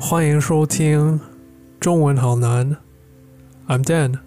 欢迎收听中文好难。I'm Dan。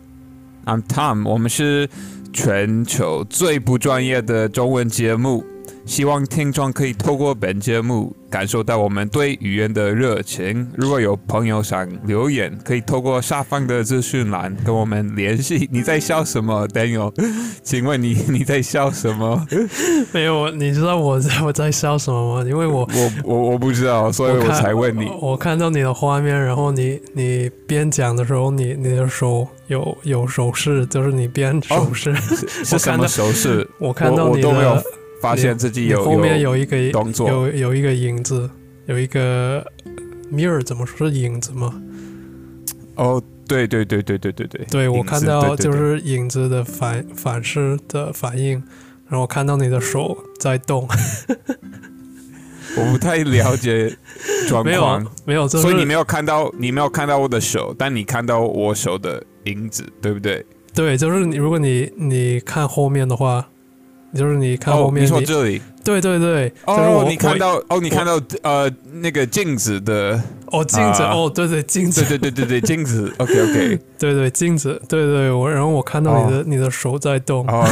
I'm Tom，我们是全球最不专业的中文节目，希望听众可以透过本节目感受到我们对语言的热情。如果有朋友想留言，可以透过下方的资讯栏跟我们联系。你在笑什么，Daniel？请问你 你在笑什么？没有，你知道我在我在笑什么吗？因为我我我我不知道，所以我才问你。我看到你的画面，然后你你边讲的时候，你你的手有有手势，就是你边手势。是什么手势？我看到你都没有的发现自己有后面有一个动作有有一个影子，有一个 mirror，怎么说是影子吗？哦，对对对对对对对，对，我看到就是影子的反反射的反应，然后我看到你的手在动，我不太了解 状没有况，没有，就是所以你没有看到你没有看到我的手，但你看到我手的影子，对不对？对，就是你如果你你看后面的话，就是你看后哦，面你说这里。对对对，就是哦我，你看到哦，你看到呃那个镜子的，哦镜子、啊。哦对对镜子。对对对对对 镜子，OK OK，对对镜子对对我然后我看到你的、你的手在动，哦，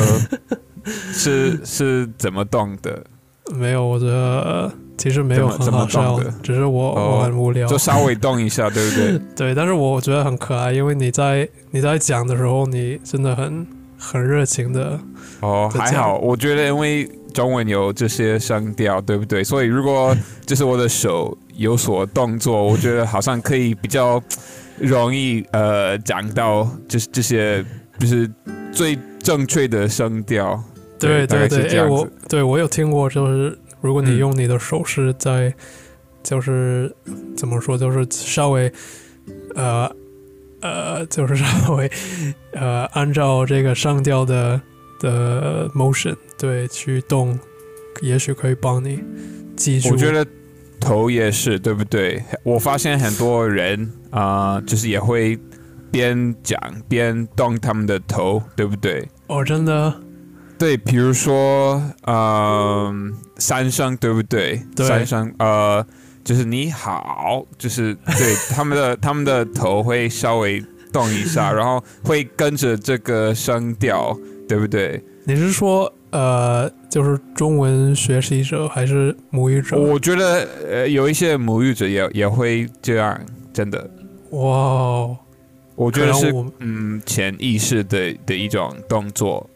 是是怎么动的？没有，我觉得其实没有很好笑的，只是我、哦我很无聊就。稍微动一下，对不对？对，但是我觉得很可爱，因为你在你在讲的时候，你真的很很热情的。哦，还好，我觉得因为中文有这些声调，对不对？所以如果 就是我的手有所动作，我觉得好像可以比较容易呃讲到就是这些就是最正确的声调。对对对对，哎，我。对我有听过，就是如果你嗯用你的手势在，就是怎么说，就是稍微呃呃，就是稍微呃按照这个上吊的的 motion 对去动，也许可以帮你记住。我觉得头也是，对不对？我发现很多人啊、呃就是也会边讲边动他们的头，对不对？哦，真的对，比如说，嗯、三声对不对？对三声，呃，就是你好，就是对他们的他们的头会稍微动一下，然后会跟着这个声调，对不对？你是说呃，就是中文学习者还是母语者？我觉得呃，有一些母语者也也会这样，真的，哇哦，我觉得是嗯潜意识的的一种动作。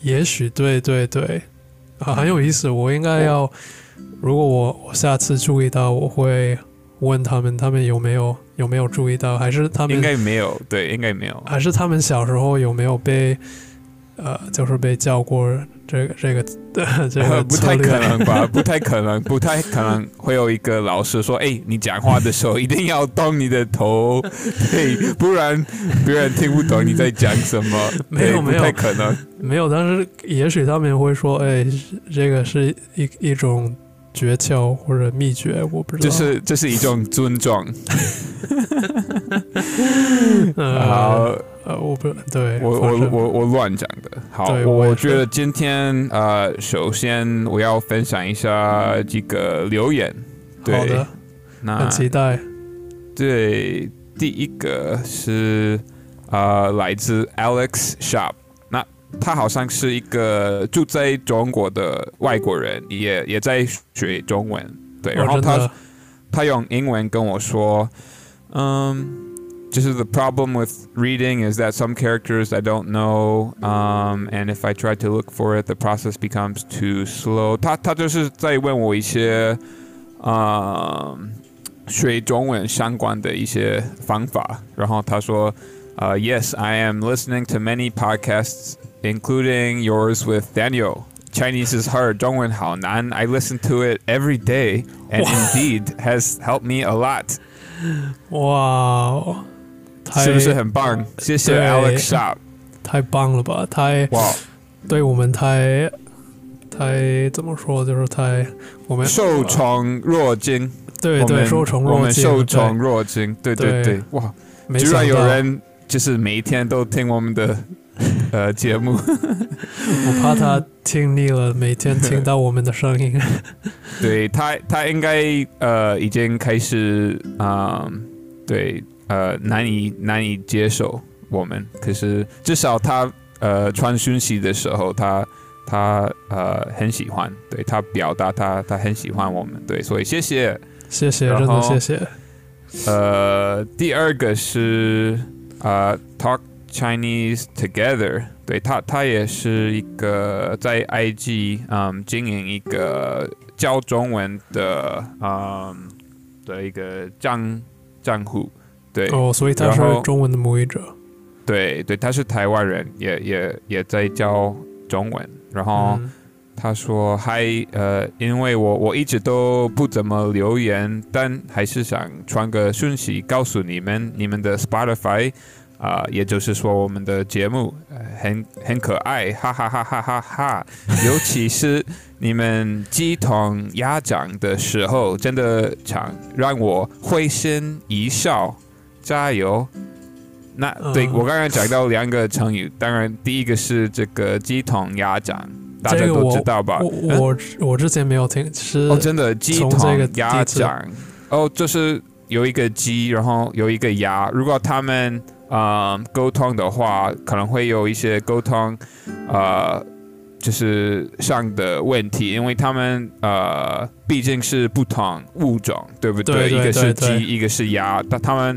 也许对对对，啊，很有意思。我应该要，如果我我下次注意到，我会问他们，他们有没有有没有注意到，还是他们应该没有，对，应该没有。还是他们小时候有没有被呃，就是被教过这个这个 这个不太可能吧？不太可能，不太可能会有一个老师说：“哎、你讲话的时候一定要动你的头，对，不然别人听不懂你在讲什么。没有没有不太可能。没有，但是也许他们会说，哎，这个是一一种诀窍或者秘诀，我不知道。就是这是一种尊重。呃好，呃，我不对，我我我我乱讲的。好，我我觉得今天呃，首先我要分享一下这个留言。对，好的，那很期待。对，第一个是呃来自 Alex Shop，那他好像是一个住在中国的外国人，也也在学中文。对，然后他我真的他用英文跟我说，嗯，就是 the problem with reading is that some characters I don't know, um, and if I try to look for it, the process becomes too slow. 他他就是在问我一些，嗯，学中文相关的一些方法。然后他说，呃、y e s I am listening to many podcasts, including yours with Daniel. Chinese is hard, 中文好难. I listen to it every day, and indeed has helped me a lot. 哇哦，太是不是很棒？谢谢对 Alex Shop。太棒了吧？太哇，对我们太太怎么说？就是太我们受宠若惊。对对我们受宠若惊，我们受对宠若惊。对对对对，哇，没居然想到有人就是每一天都听我们的 呃节目。我怕他听腻了，每天听到我们的声音。对他，他应该呃已经开始啊、对呃难以难以接受我们。可是至少他呃传讯息的时候，他他呃很喜欢，对他表达他他很喜欢我们，对，所以谢谢。谢谢，然真的后谢谢。呃，第二个是呃，Talk Chinese Together，对他，他也是一个在 IG 嗯经营一个教中文的嗯的一个账账户，对、哦，所以他是中文的母语者。对对，他是台湾人，也也也在教中文，然后。嗯他说：“嗨，呃，因为我我一直都不怎么留言，但还是想传个讯息告诉你们，你们的 Spotify 啊、也就是说我们的节目、呃、很很可爱，哈哈哈哈哈哈！尤其是你们鸡同鸭讲的时候，真的常让我会心一笑，加油！”那对、嗯我刚刚讲到两个成语，当然第一个是这个鸡同鸭讲，大家都知道吧？我嗯我我之前没有听，是哦，真的鸡同鸭讲，哦，就是有一个鸡，然后有一个鸭，如果他们呃沟通的话，可能会有一些沟通呃就是上的问题，因为他们呃毕竟是不同物种，对不对？对一个是鸡，一个是鸭，但他们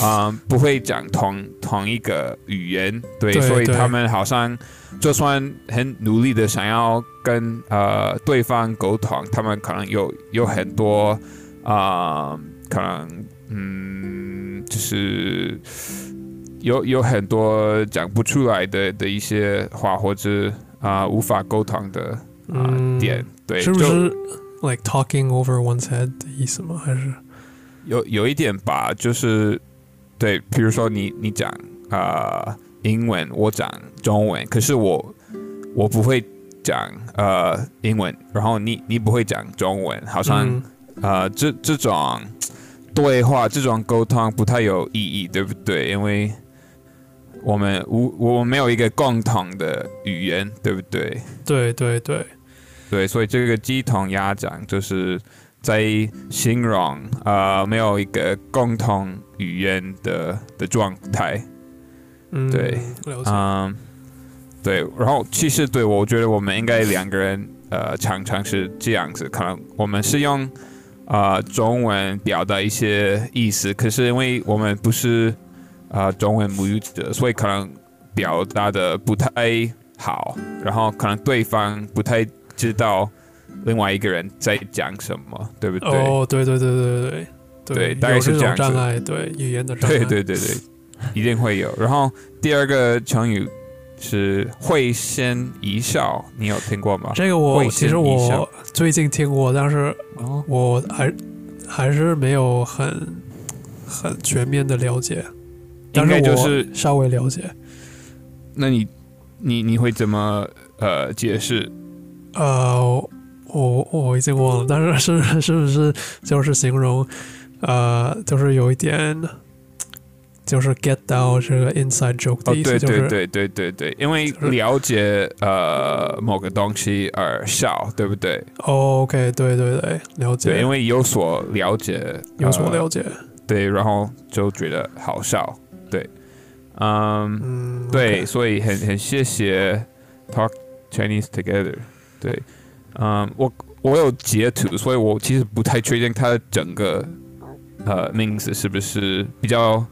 啊、呃不会讲同同一个语言，对，所以他们好像就算很努力的想要跟呃对方沟通，他们可能有有很多啊、呃可能嗯，就是有有很多讲不出来的的一些话，或者啊、无法沟通的啊、嗯点，对，是不是 like talking over one's head 的意思吗？还是有有一点吧，就是对，比如说你你讲啊、呃英文，我讲中文，可是我我不会讲呃英文，然后你你不会讲中文，好像、嗯呃这这种对话这种沟通不太有意义，对不对？因为我们无我们没有一个共同的语言，对不对？对对对，对，所以这个鸡同鸭讲就是在形容呃没有一个共同语言的的状态。嗯，对。嗯，对，然后其实对我觉得我们应该两个人呃常常是这样子，可能我们是用呃中文表达一些意思，可是因为我们不是呃中文母语者，所以可能表达的不太好，然后可能对方不太知道另外一个人在讲什么，对不对？哦，对对对对对对大概是这样障碍，对语言的障碍。对对对对，一定会有。然后第二个成语是会心一笑，你有听过吗？这个我其实我最近听过，但是哦，我还还是没有很很全面的了解，但应该就是，稍微了解。那你你你会怎么呃解释？呃，我我已经忘了，但是 是是不是就是形容呃，就是有一点。就是 get 到这个 inside joke 哦的，意思，对就是对对对对对，因为就是了解呃某个东西而笑，对不对？哦 OK，对对对，了解，对，因为有所了解，有所呃了解，对，然后就觉得好笑，对，嗯。嗯，对 OK 所以很很谢谢 Talk Chinese Together。对，嗯，我我有截图，所以我其实不太确定它的整个呃名字是不是比较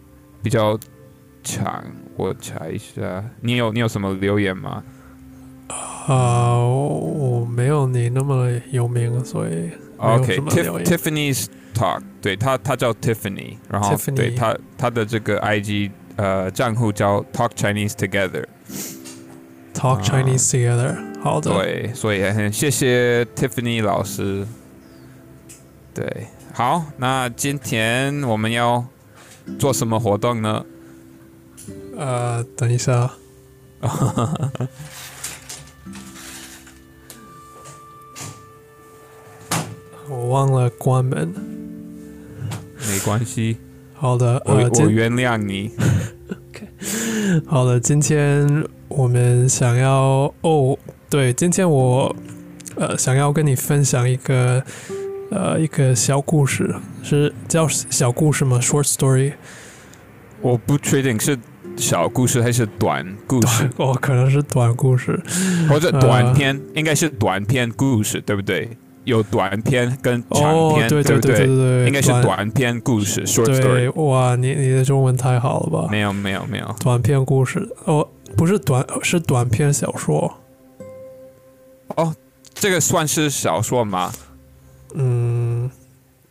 比较长。我查一下，你有你有什么留言吗？啊、我我没有你那么有名，所以没有什么留言 OK，Tiffany's Talk，对他他叫 Tiffany，然后 Tiffany 对他他的这个 IG 呃账户叫 Talk Chinese Together。talk 啊 Chinese together。好的，对，所以很谢谢 Tiffany 老师。对，好，那今天我们要做什么活动呢？呃，等一下，我忘了关门。没关系，好的，我、呃，我今原谅你。好的，今天我们想要哦，对，今天我呃想要跟你分享一个呃一个小故事，是叫小故事吗？Short story？我不确定是小故事还是短故事，哦，可能是短故事，或者短篇，应该是短篇故事，对不对？有短篇跟长篇，对不对？对对对，应该是短篇故事，short story。哇，你你的中文太好了吧？没有没有没有，短篇故事哦，不是短，是短篇小说。哦，这个算是小说吗？嗯，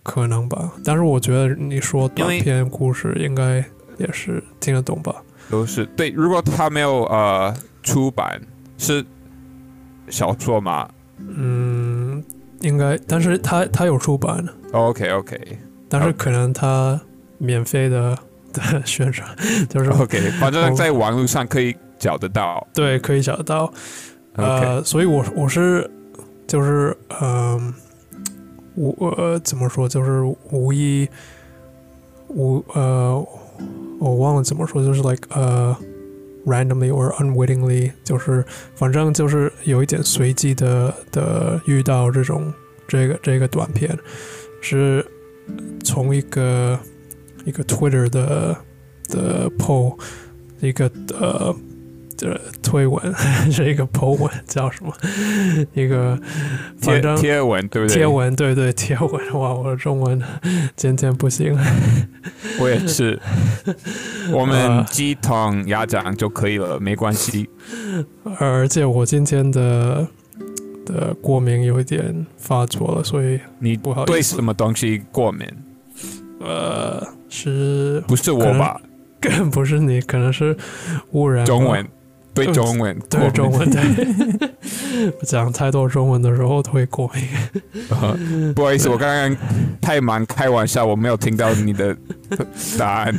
可能吧。但是我觉得你说短篇故事应该也是听得懂吧？都是对。如果他没有呃出版，是小说吗？嗯。应该，但是他他有出版，OK OK，但是可能他免费的的宣传 就是 OK，反正在网络上可以找得到，对，可以找得到，呃，所以我我是就是嗯，我怎么说就是无意无呃，我忘了怎么说，就是 like 呃。Randomly or unwittingly，就是反正就是有一点随机的的遇到这种这个这个短片，是从一个一个 Twitter 的的 poll 一个呃。这推文 是一个 po 文，叫什么？一个贴贴文，对不对？贴文，对对，贴文。哇，我的中文 渐渐不行。我也是。我们鸡汤鸭掌就可以了，没关系。而且我今天的的过敏有一点发作了，所以你不好对什么东西过敏？呃，是不是我吧？更不是你，可能是污染中文。对中文，对中文，对讲太多中文的时候都会过敏。不好意思，我刚刚太忙，开玩笑，我没有听到你的答案。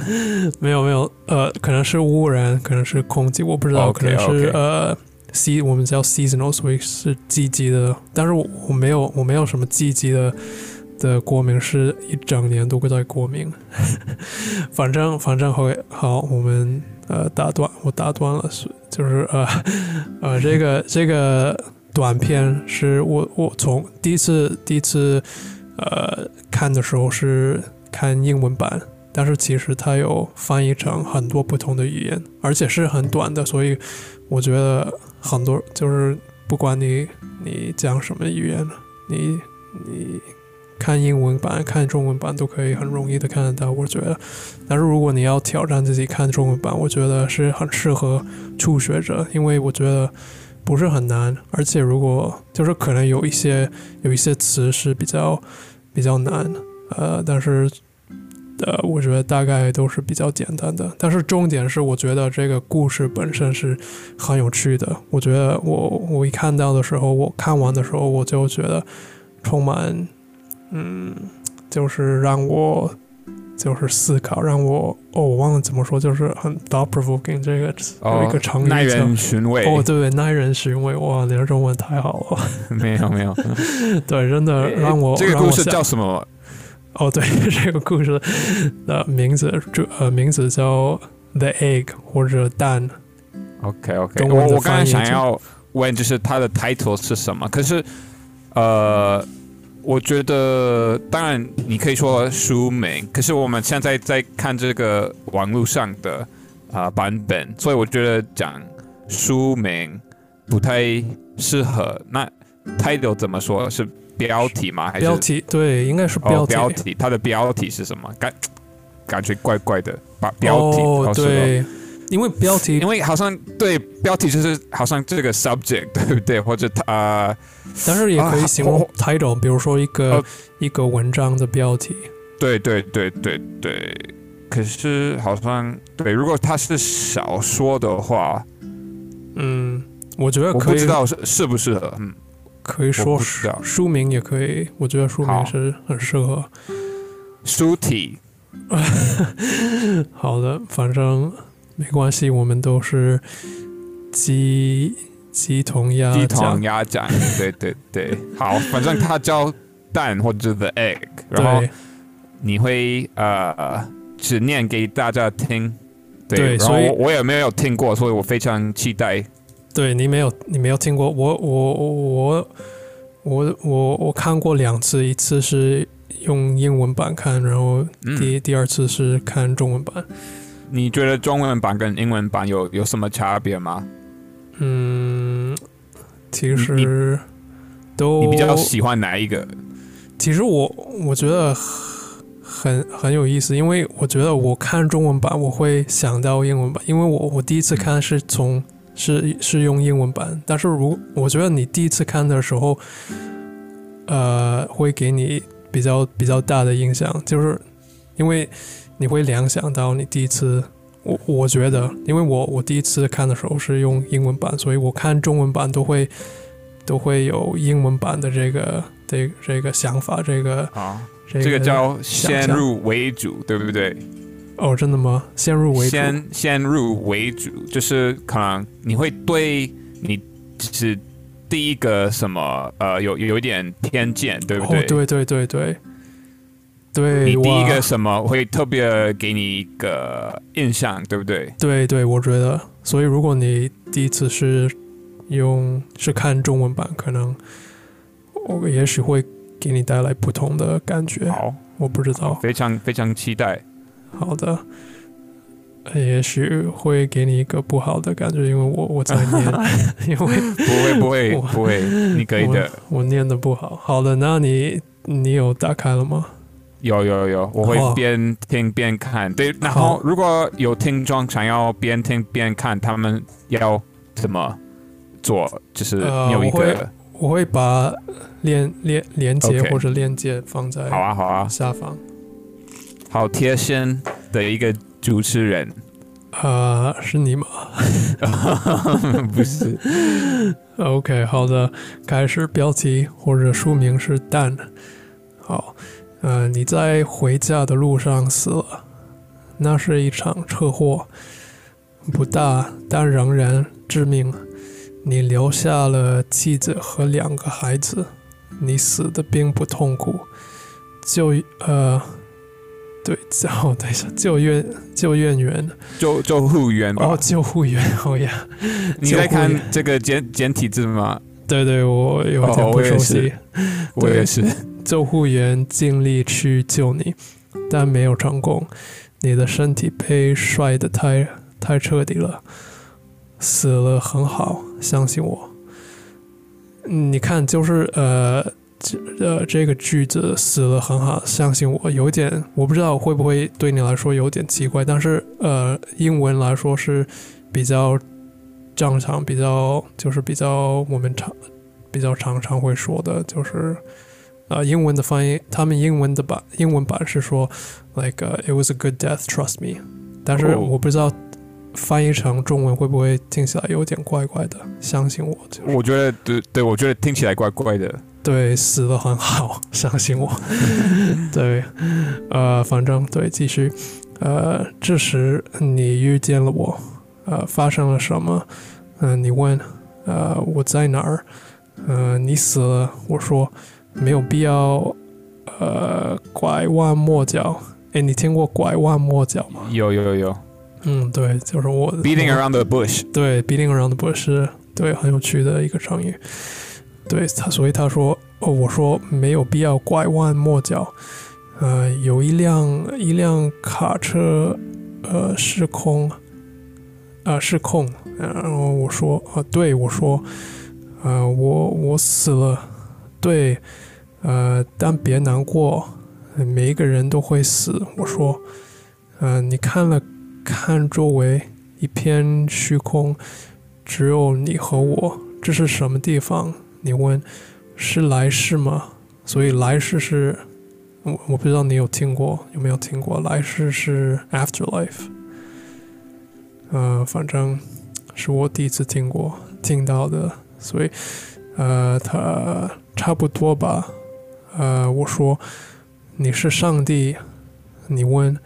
没有没有，呃，可能是污染，可能是空气，我不知道，可能是呃，C 我们叫 seasonal，所以是季节的。但是我我没有我没有什么季节的的过敏，是一整年都会在过敏。反正反正会好，我们。呃，打断我打断了，是就是呃 呃，这个这个短片是我我从第一次第一次呃看的时候是看英文版，但是其实它有翻译成很多不同的语言，而且是很短的，所以我觉得很多就是不管你你讲什么语言，你你。看英文版、看中文版都可以很容易的看得到，我觉得。但是如果你要挑战自己看中文版，我觉得是很适合初学者，因为我觉得不是很难。而且如果就是可能有一些有一些词是比较比较难，呃，但是呃，我觉得大概都是比较简单的。但是重点是，我觉得这个故事本身是很有趣的。我觉得我我一看到的时候，我看完的时候，我就觉得充满。嗯，就是让我就是思考，让我哦，我忘了怎么说，就是很 thought provoking 这个有一个成语耐人寻味哦，对，耐人寻味哇，你的中文太好了，没有没有，对，真的让我这个故事叫什么？哦，对，这个故事的名字就呃名字叫 The Egg 或者蛋。OK OK，我我刚才想要问就是它的 title 是什么，可是呃。我觉得，当然你可以说书名，可是我们现在在看这个网络上的啊版本，所以我觉得讲书名不太适合。那 title 怎么说是标题吗？还是标题？对，应该是标题。标题，它的标题是什么？感感觉怪怪的，把标题哦，对。因为标题，因为好像对标题就是好像这个 subject 对不对？或者它，但是也可以形容 title，比如说一个一个文章的标题。对对对对对。可是好像对，如果它是小说的话，嗯，我觉得我不知道是适不适合，嗯，可以说书名也可以，我觉得书名是很适合。书体。好的，反正。没关系，我们都是鸡鸡同鸭鸡同鸭讲，对对对，好，反正它叫蛋或者 the egg，然后你会呃只念给大家听，对，然后我我也没有听过，所以我非常期待对你没有你没有听过，我我我我我我看过两次，一次是用英文版看，然后嗯，第、第二次是看中文版。你觉得中文版跟英文版有有什么差别吗？嗯，其实都你比较喜欢哪一个？其实我我觉得很很有意思，因为我觉得我看中文版我会想到英文版，因为我我第一次看是从是是用英文版，但是如我觉得你第一次看的时候，呃，会给你比较比较大的印象，就是因为你会联想到你第一次。我我觉得，因为我我第一次看的时候是用英文版，所以我看中文版都会都会有英文版的这个这这个想法，这个啊，这个这个叫先入为主，对不对？哦，真的吗？先入为主，先先入为主，就是可能你会对你就是第一个什么呃有有一点偏见，对不对？哦，对对对对对，你第一个什么会特别给你一个印象，对不对？对对，我觉得，所以如果你第一次是用是看中文版，可能我也许会给你带来不同的感觉，好，我不知道。非常非常期待。好的，也许会给你一个不好的感觉，因为我我在念，因为不会不会我不会，你可以的。我念的不好。好的，那你你有打开了吗？有有有，我会边听边看。对，然后如果有听众想要边听边看，他们要怎么做？就是有一我会个我会把链链连接或者链接放在好啊好啊，下方。好贴心的一个主持人，啊、是你吗 不是？？OK，好的，开始。标题或者书名是蛋。好，呃，你在回家的路上死了，那是一场车祸，不大，但仍然致命。你留下了妻子和两个孩子，你死的并不痛苦，救呃，对，叫，等一下，救援救援员救救护员吧？哦，救护员，哦呀，你在看这个简简体字吗？对对，我有哦点不我也是熟悉。我也是。救护员尽力去救你，但没有成功。你的身体被摔得太太彻底了，死了很好，相信我。嗯你看，就是呃，这呃，这个句子死了很好，相信我，有点我不知道会不会对你来说有点奇怪，但是呃，英文来说是比较正常，比较就是比较我们常比较常常会说的，就是。呃，英文的翻译，他们英文的版英文版是说，like、it was a good death, trust me。但是哦我不知道翻译成中文会不会听起来有点怪怪的。相信我，就是我觉得对对，我觉得听起来怪怪的。对死的很好，相信我。对，呃，反正对，继续。呃，这时你遇见了我，呃，发生了什么？嗯、你问，呃，我在哪儿？呃，你死了。我说没有必要，呃，拐弯抹角。哎，你听过拐弯抹角吗？有有有有嗯，对，就是我的。，beating around the bush。对，beating around the bush 是对很有趣的一个成语。对他，所以他说，哦，我说没有必要拐弯抹角。呃，有一辆一辆卡车，呃，失控，呃，失控。然后我说，啊、对我说，呃，我我死了，对，呃，但别难过，每一个人都会死。我说，呃，你看了看周围一片虚空，只有你和我，这是什么地方？你问，是来世吗？所以来世是，我我不知道你有听过有没有听过，来世是 afterlife。呃，反正是我第一次听过听到的，所以呃，他差不多吧。呃，我说你是上帝，你问，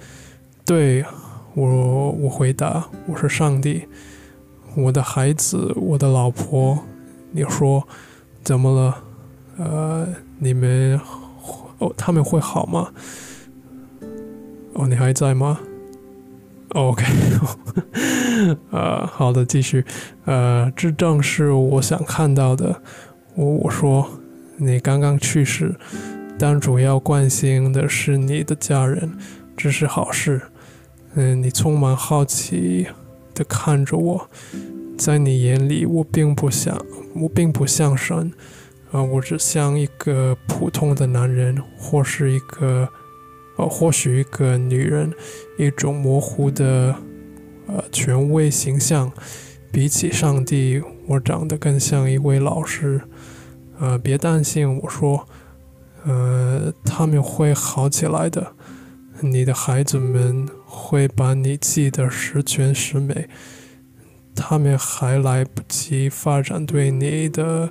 对我我回答我是上帝，我的孩子，我的老婆，你说怎么了？呃，你们哦，他们会好吗？哦，你还在吗？OK，呃，好的，继续。呃，这正是我想看到的。我我说，你刚刚去世，但主要关心的是你的家人，这是好事。嗯，你充满好奇的看着我，在你眼里，我并不像，我并不像神，啊，我只像一个普通的男人，或是一个，呃，或许一个女人，一种模糊的，呃，权威形象。比起上帝，我长得更像一位老师。呃，别担心，我说，呃，他们会好起来的。你的孩子们会把你记得十全十美。他们还来不及发展对你的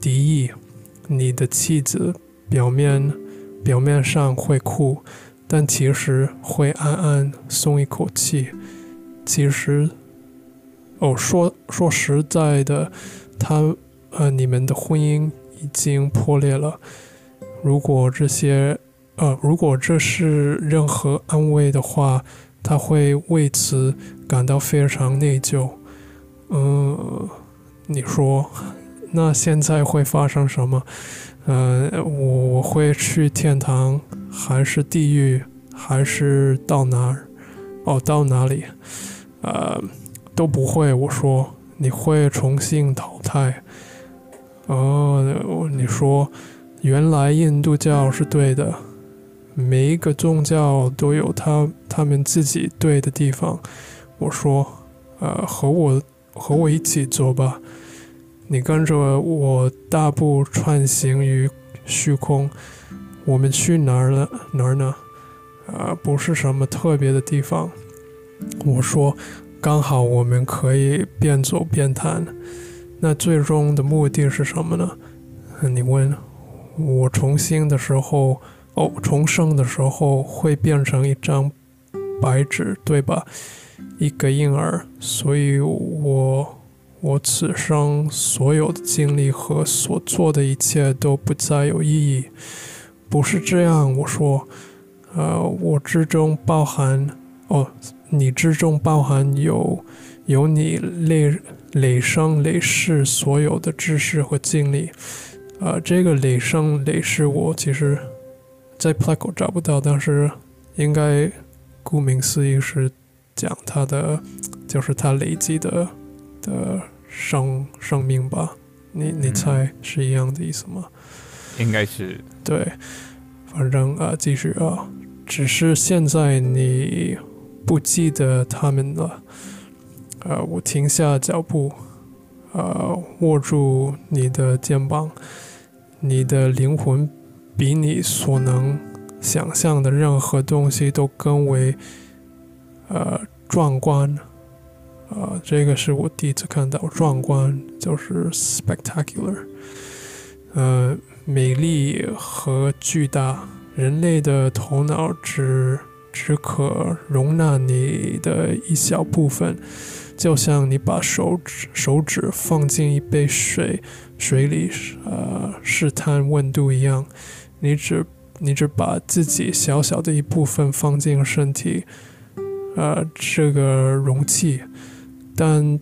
敌意。你的妻子表面表面上会哭，但其实会暗暗松一口气。其实。哦，说说实在的，他呃，你们的婚姻已经破裂了。如果这些呃，如果这是任何安慰的话，他会为此感到非常内疚。嗯，你说，那现在会发生什么？呃，我会去天堂，还是地狱，还是到哪儿？哦，到哪里？呃。都不会，我说你会重新淘汰。哦，你说原来印度教是对的，每一个宗教都有他他们自己对的地方。我说，呃，和我和我一起走吧，你跟着我大步穿行于虚空。我们去哪儿了？哪儿呢？啊，不是什么特别的地方。我说。刚好我们可以边走边谈，那最终的目的是什么呢？你问，我重新的时候，哦，重生的时候会变成一张白纸，对吧？一个婴儿，所以我我此生所有的经历和所做的一切都不再有意义。不是这样，我说，呃，我之中包含，哦。你之中包含有有你累累生累世所有的知识和经历，啊，这个累生累世我其实，在 Pleco 找不到，但是应该顾名思义是讲他的，就是他累积的的生生命吧？你你猜是一样的意思吗？应该是对，反正啊，继续啊，只是现在你。不记得他们了。呃，我停下脚步，呃，握住你的肩膀。你的灵魂比你所能想象的任何东西都更为呃壮观。呃，这个是我第一次看到壮观，就是 spectacular。呃，美丽和巨大，人类的头脑只。只可容纳你的一小部分，就像你把手指手指放进一杯水水里，呃，试探温度一样。你只你只把自己小小的一部分放进身体，呃，这个容器。但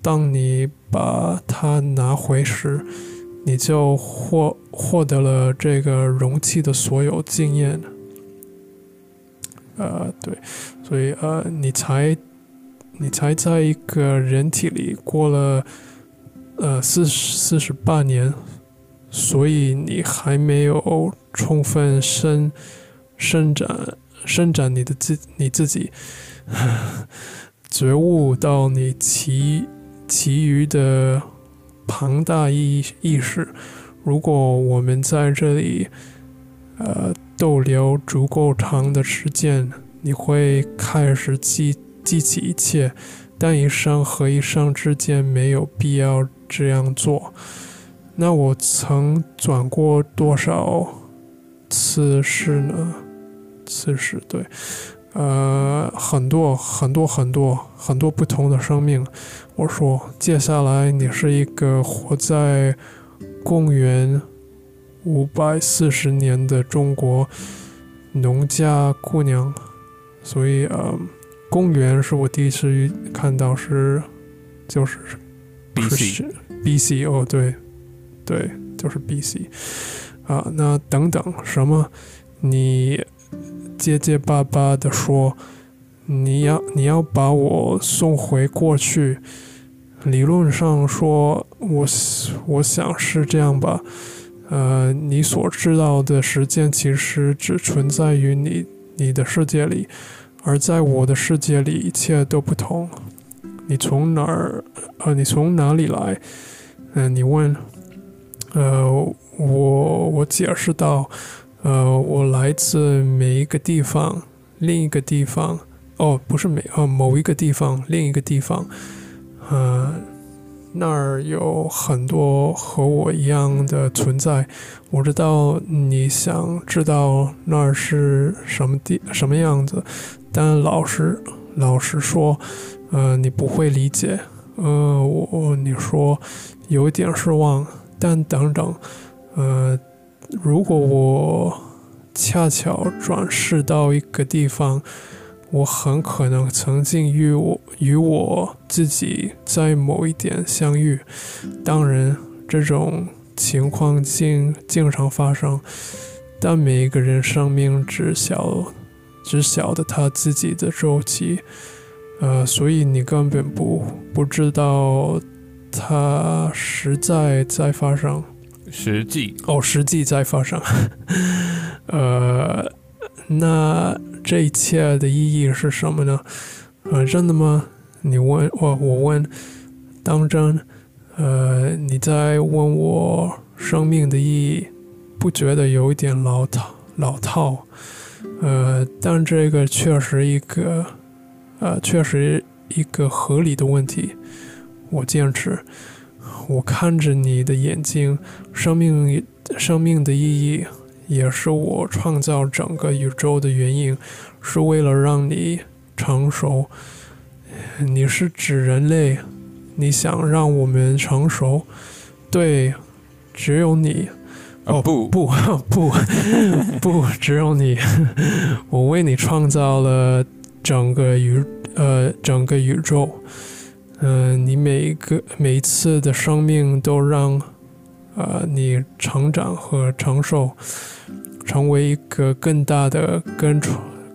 当你把它拿回时，你就获获得了这个容器的所有经验。呃，对，所以呃，你才你才在一个人体里过了呃四四十八年，所以你还没有充分伸伸展伸展你的自你自己，觉悟到你其其余的庞大意意识。如果我们在这里，呃。逗留足够长的时间，你会开始记记起一切，但一生和一生之间没有必要这样做。那我曾转过多少次世呢？次世对，呃，很多很多很多很多不同的生命。我说，接下来你是一个活在公园。五百四十年的中国农家姑娘，所以呃，公园是我第一次看到是就是 BC BC 哦，对对，就是 BC 啊。那等等什么？你结结巴巴的说你要你要把我送回过去。理论上说，我我想是这样吧。呃，你所知道的时间其实只存在于你你的世界里，而在我的世界里，一切都不同。你从哪儿？呃，你从哪里来？嗯，你问。呃，我我解释到，呃，我来自每一个地方，另一个地方。哦，不是每呃某一个地方，另一个地方。嗯，那儿有很多和我一样的存在。我知道你想知道那儿是什么地什么样子，但老实老实说，呃，你不会理解。呃，我你说有点失望，但等等，呃，如果我恰巧转世到一个地方。我很可能曾经与我与我自己在某一点相遇，当然这种情况经经常发生，但每一个人生命只晓只晓得他自己的周期，呃，所以你根本不不知道它实在在发生，实际。哦，实际在发生，呃，那。这一切的意义是什么呢？呃，真的吗？你问我，我问，当真？呃，你在问我生命的意义，不觉得有一点老套？老套？呃，但这个确实一个，呃，确实一个合理的问题。我坚持，我看着你的眼睛，生命，生命的意义。也是我创造整个宇宙的原因，是为了让你成熟。你是指人类？你想让我们成熟？对，只有你。哦不不 不 不，只有你。我为你创造了整个宇呃整个宇宙。嗯，你每一个每一次的生命都让。呃，你成长和承受，成为一个更大的、更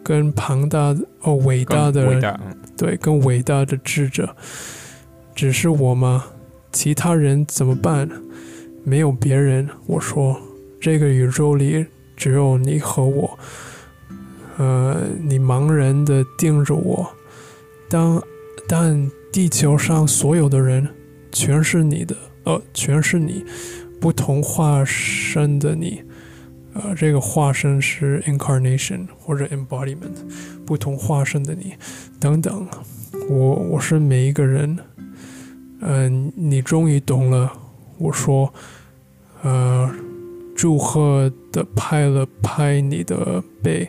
更庞大的、哦伟大的，对，更伟大的智者。只是我吗？其他人怎么办？没有别人。我说，这个宇宙里只有你和我。呃，你茫然的盯着我，当但地球上所有的人全是你的，呃，全是你。不同化身的你，呃，这个化身是 incarnation 或者 embodiment，不同化身的你，等等，我我是每一个人，嗯，你终于懂了。我说，呃，祝贺的拍了拍你的背。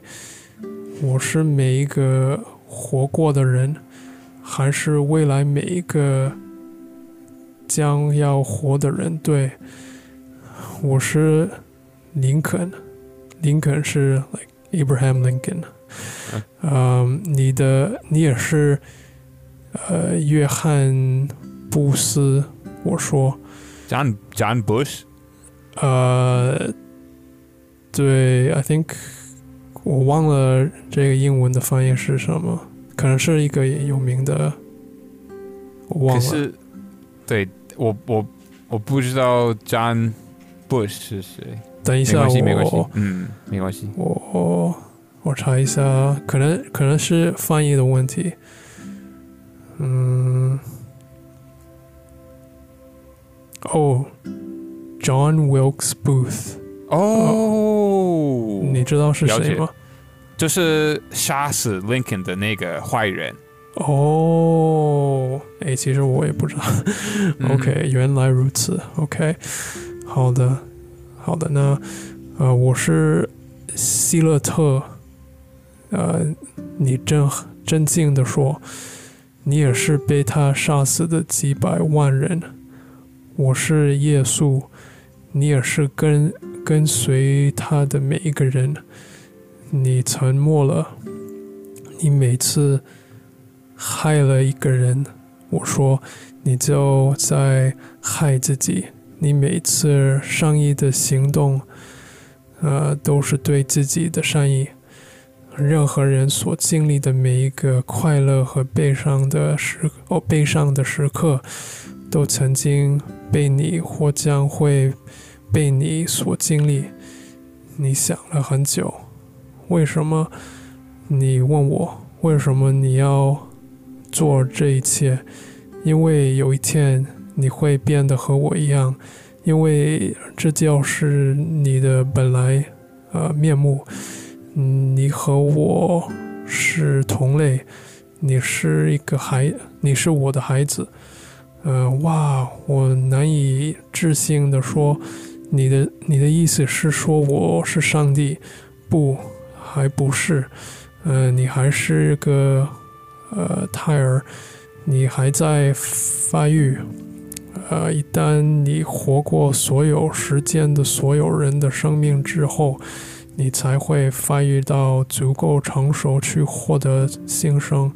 我是每一个活过的人，还是未来每一个将要活的人？对。我是林肯，林肯是 like Abraham Lincoln，嗯，你的你也是呃约翰布斯，我说。John John Bush，呃，对，I think 我忘了这个英文的翻译是什么，可能是一个有名的，我忘了，对我我我不知道 John。Bush 是谁？等一下，我没关系，嗯，没关系。我我查一下，可能可能是翻译的问题。嗯，哦，John Wilkes Booth。哦，你知道是谁吗？就是杀死 Lincoln 的那个坏人。哦，哎，其实我也不知道。OK，原来如此。OK。好的，好的。那呃，我是希勒特。呃，你真真静的说，你也是被他杀死的几百万人。我是耶稣，你也是跟跟随他的每一个人。你沉默了，你每次害了一个人，我说你就在害自己。你每次善意的行动，呃，都是对自己的善意。任何人所经历的每一个快乐和悲伤的时哦，悲伤的时刻，都曾经被你或将会被你所经历。你想了很久，为什么？你问我为什么你要做这一切？因为有一天你会变得和我一样，因为这就是你的本来呃面目。嗯你和我是同类，你是一个孩，你是我的孩子。呃，哇，我难以置信的说，你的你的意思是说我是上帝？不，还不是。呃，你还是个呃胎儿，你还在发育。呃，一旦你活过所有时间的所有人的生命之后，你才会发育到足够成熟去获得新生。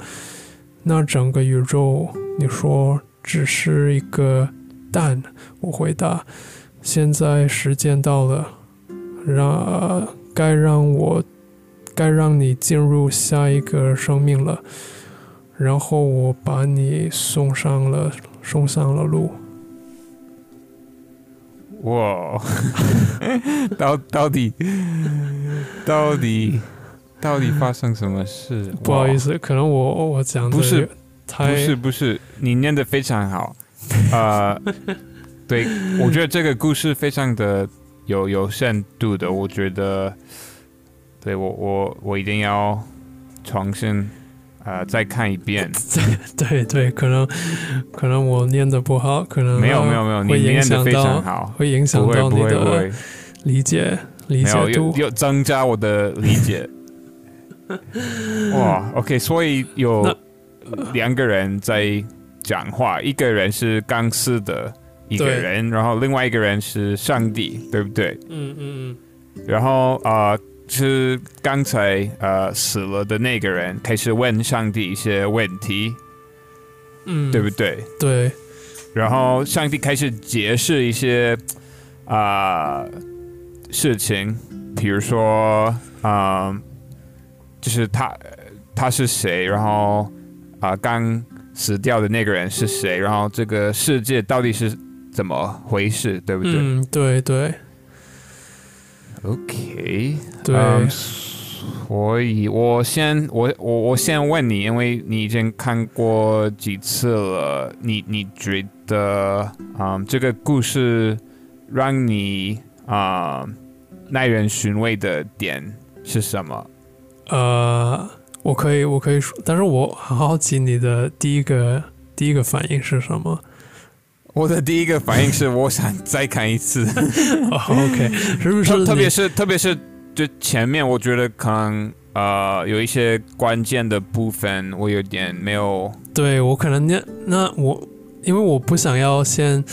那整个宇宙，你说只是一个蛋？我回答：现在时间到了，让该让我。该让你进入下一个生命了，然后我把你送上了送上了路。哇，到到底到底到底发生什么事？不好意思，可能我我讲不是不是不是，你念的非常好啊。对，我觉得这个故事非常的有有深度的，我觉得。对我，我我一定要重新呃再看一遍。对对，可能可能我念的不好，可能没有没有没有，你念的非常好，会影响到你的理解理解度，有增加我的理解。哇，OK，所以有两个人在讲话，一个人是钢丝的一个人，然后另外一个人是上帝，对不对？嗯嗯嗯。然后啊。是刚才呃死了的那个人开始问上帝一些问题，嗯，对不对？对。然后上帝开始解释一些啊事情，比如说啊，就是他他是谁，然后啊刚死掉的那个人是谁，然后这个世界到底是怎么回事，对不对？嗯，对对。OK，对，所以我先我我我先问你，因为你已经看过几次了，你你觉得啊这个故事让你啊耐人寻味的点是什么？呃，我可以我可以说，但是我很好奇你的第一个第一个反应是什么？我的第一个反应是，我想再看一次。OK，是不是？特别是特别是就前面，我觉得可能呃有一些关键的部分，我有点没有。对我可能那那我因为我不想要先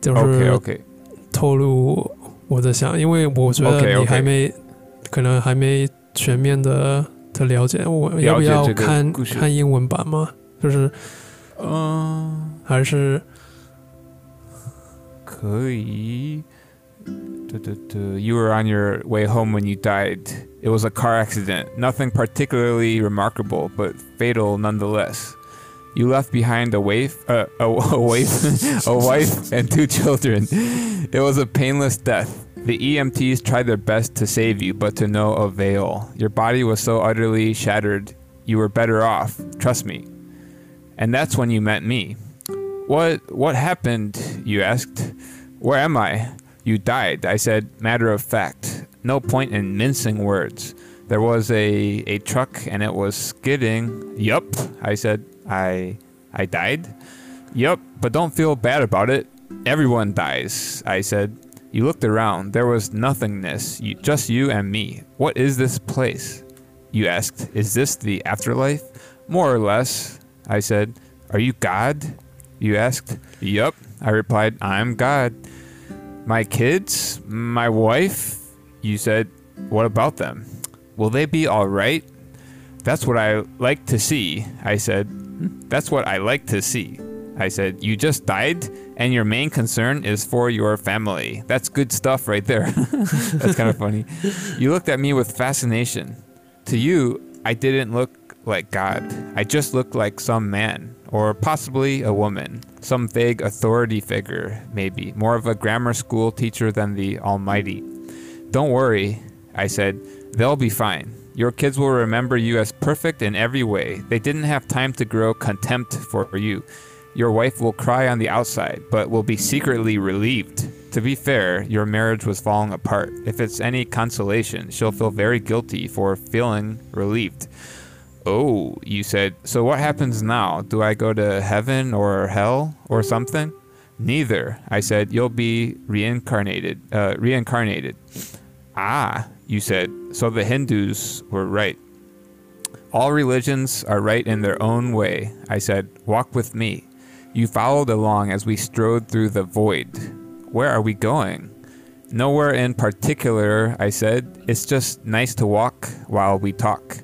就是 OK OK 透露我的想，因为我觉得你还没可能还没全面的的了解，我要不要看看英文版吗？就是嗯，还是。You were on your way home when you died. It was a car accident. Nothing particularly remarkable, but fatal nonetheless. You left behind a wife, uh, a, a wife, a wife, and two children. It was a painless death. The EMTs tried their best to save you, but to no avail. Your body was so utterly shattered, you were better off. Trust me. And that's when you met me. What what happened? You asked. Where am I? You died. I said, matter of fact. No point in mincing words. There was a, a truck and it was skidding. Yup. I said, I I died. Yup, but don't feel bad about it. Everyone dies. I said. You looked around. There was nothingness. You, just you and me. What is this place? You asked. Is this the afterlife? More or less. I said. Are you God? You asked. Yup. I replied, I'm God. My kids? My wife? You said, What about them? Will they be all right? That's what I like to see, I said. Hmm, that's what I like to see. I said, You just died, and your main concern is for your family. That's good stuff right there. That's kind of funny. You looked at me with fascination. To you, I didn't look like God. I just looked like some man, or possibly a woman, some vague authority figure, maybe, more of a grammar school teacher than the Almighty. Don't worry, I said, they'll be fine. Your kids will remember you as perfect in every way. They didn't have time to grow contempt for you. Your wife will cry on the outside, but will be secretly relieved. To be fair, your marriage was falling apart. If it's any consolation, she'll feel very guilty for feeling relieved. Oh, you said, so what happens now? Do I go to heaven or hell or something? Neither. I said, you'll be reincarnated. Uh, reincarnated. Ah, you said, so the Hindus were right. All religions are right in their own way. I said, walk with me. You followed along as we strode through the void. Where are we going? Nowhere in particular, I said. It's just nice to walk while we talk.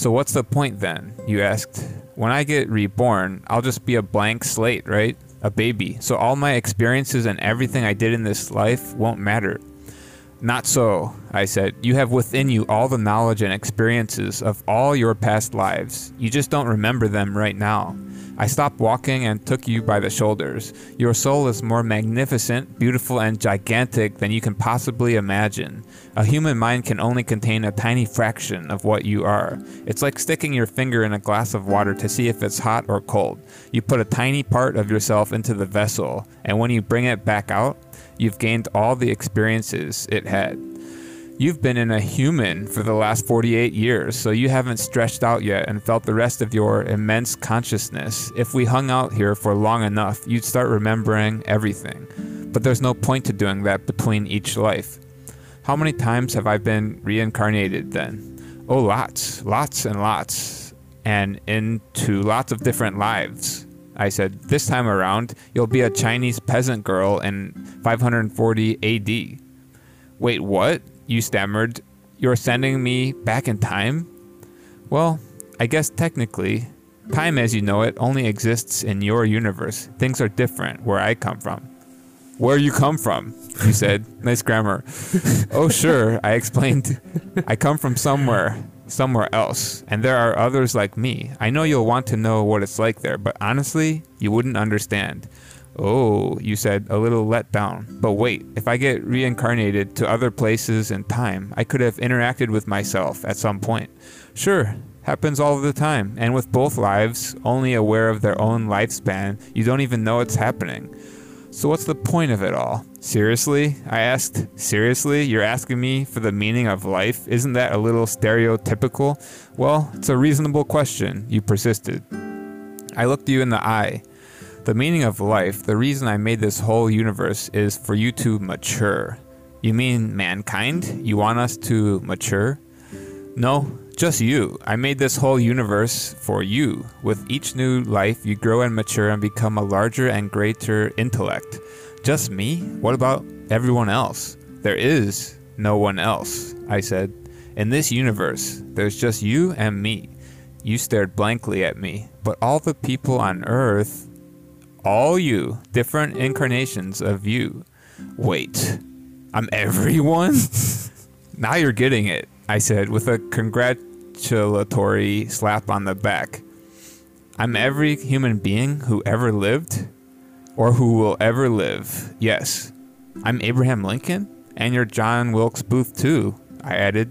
So, what's the point then? You asked. When I get reborn, I'll just be a blank slate, right? A baby. So, all my experiences and everything I did in this life won't matter. Not so, I said. You have within you all the knowledge and experiences of all your past lives. You just don't remember them right now. I stopped walking and took you by the shoulders. Your soul is more magnificent, beautiful, and gigantic than you can possibly imagine. A human mind can only contain a tiny fraction of what you are. It's like sticking your finger in a glass of water to see if it's hot or cold. You put a tiny part of yourself into the vessel, and when you bring it back out, you've gained all the experiences it had. You've been in a human for the last 48 years, so you haven't stretched out yet and felt the rest of your immense consciousness. If we hung out here for long enough, you'd start remembering everything. But there's no point to doing that between each life. How many times have I been reincarnated then? Oh, lots, lots and lots, and into lots of different lives. I said, This time around, you'll be a Chinese peasant girl in 540 AD. Wait, what? you stammered. You're sending me back in time? Well, I guess technically, time as you know it only exists in your universe. Things are different where I come from. Where you come from, you said. nice grammar. oh, sure, I explained. I come from somewhere, somewhere else, and there are others like me. I know you'll want to know what it's like there, but honestly, you wouldn't understand. Oh, you said, a little let down. But wait, if I get reincarnated to other places and time, I could have interacted with myself at some point. Sure, happens all the time. And with both lives, only aware of their own lifespan, you don't even know it's happening. So what's the point of it all? Seriously? I asked. Seriously? You're asking me for the meaning of life? Isn't that a little stereotypical? Well, it's a reasonable question, you persisted. I looked you in the eye. The meaning of life, the reason I made this whole universe is for you to mature. You mean mankind? You want us to mature? No, just you. I made this whole universe for you. With each new life, you grow and mature and become a larger and greater intellect. Just me? What about everyone else? There is no one else, I said. In this universe, there's just you and me. You stared blankly at me, but all the people on Earth all you, different incarnations of you. Wait, I'm everyone? now you're getting it, I said with a congratulatory slap on the back. I'm every human being who ever lived or who will ever live. Yes. I'm Abraham Lincoln and you're John Wilkes Booth too, I added.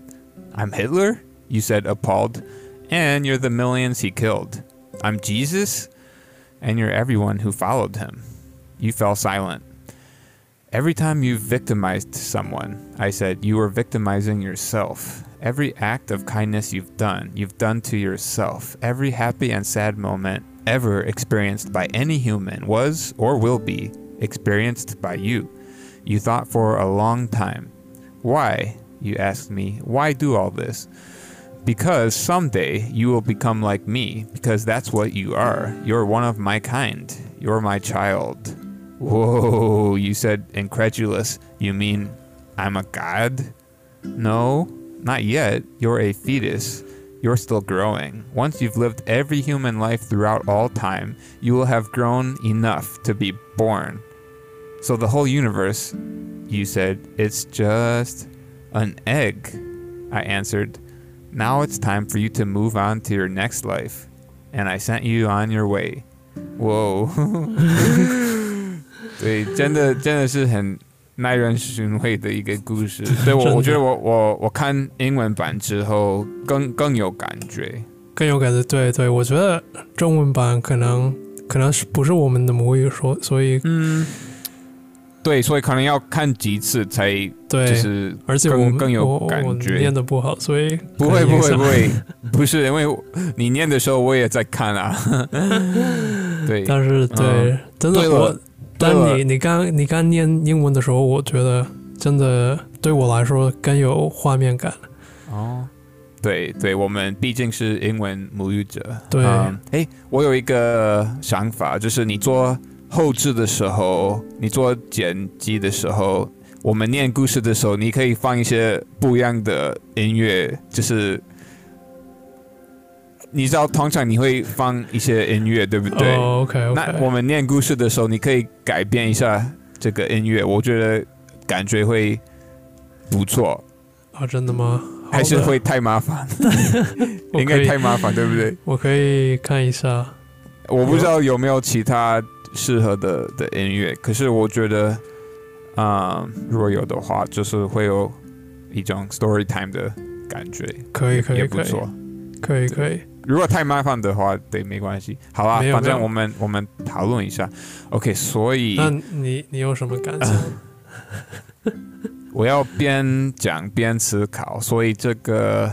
I'm Hitler? You said appalled. And you're the millions he killed. I'm Jesus? and you're everyone who followed him. You fell silent. Every time you victimized someone, I said, you were victimizing yourself. Every act of kindness you've done, you've done to yourself. Every happy and sad moment ever experienced by any human was or will be experienced by you. You thought for a long time. Why? You asked me. Why do all this? Because someday you will become like me, because that's what you are. You're one of my kind. You're my child. Whoa, you said incredulous. You mean I'm a god? No, not yet. You're a fetus. you're still growing. Once you've lived every human life throughout all time, you will have grown enough to be born. So the whole universe, you said, it's just an egg. I answered, now it's time for you to move on to your next life. And I sent you on your way. Whoa. 对，真的真的是很 耐人寻味的一个故事。所以我，我觉得我我我看英文版之后更更有感觉，更有感觉。对对，我觉得中文版可能可能是不是我们的母语说，所以嗯，对，所以可能要看几次才对，就是而且我们更更有感觉念的不好，所以不会不会不会，不是因为你念的时候我也在看啊。对，但是对，真的我，但你你刚你刚念英文的时候，我觉得真的对我来说更有画面感。哦，对对，我们毕竟是英文母语者。对嗯哎、我有一个想法，就是你做后置的时候，你做剪辑的时候，我们念故事的时候，你可以放一些不一样的音乐，就是。你知道，通常你会放一些音乐，对不对？哦，OK 那我们念故事的时候，你可以改变一下这个音乐，我觉得感觉会不错。啊，真的吗？的还是会太麻烦，应该太麻烦，对不对？我可以看一下。我不知道有没有其他适合的的音乐，可是我觉得，啊、如果有的话，就是会有一种 story time 的感觉，可以可以可以也不错。可以可以，如果太麻烦的话，对，没关系。好啊，没有没有反正我们我们讨论一下。OK，所以那你你有什么感想？我要边讲边思考，所以这个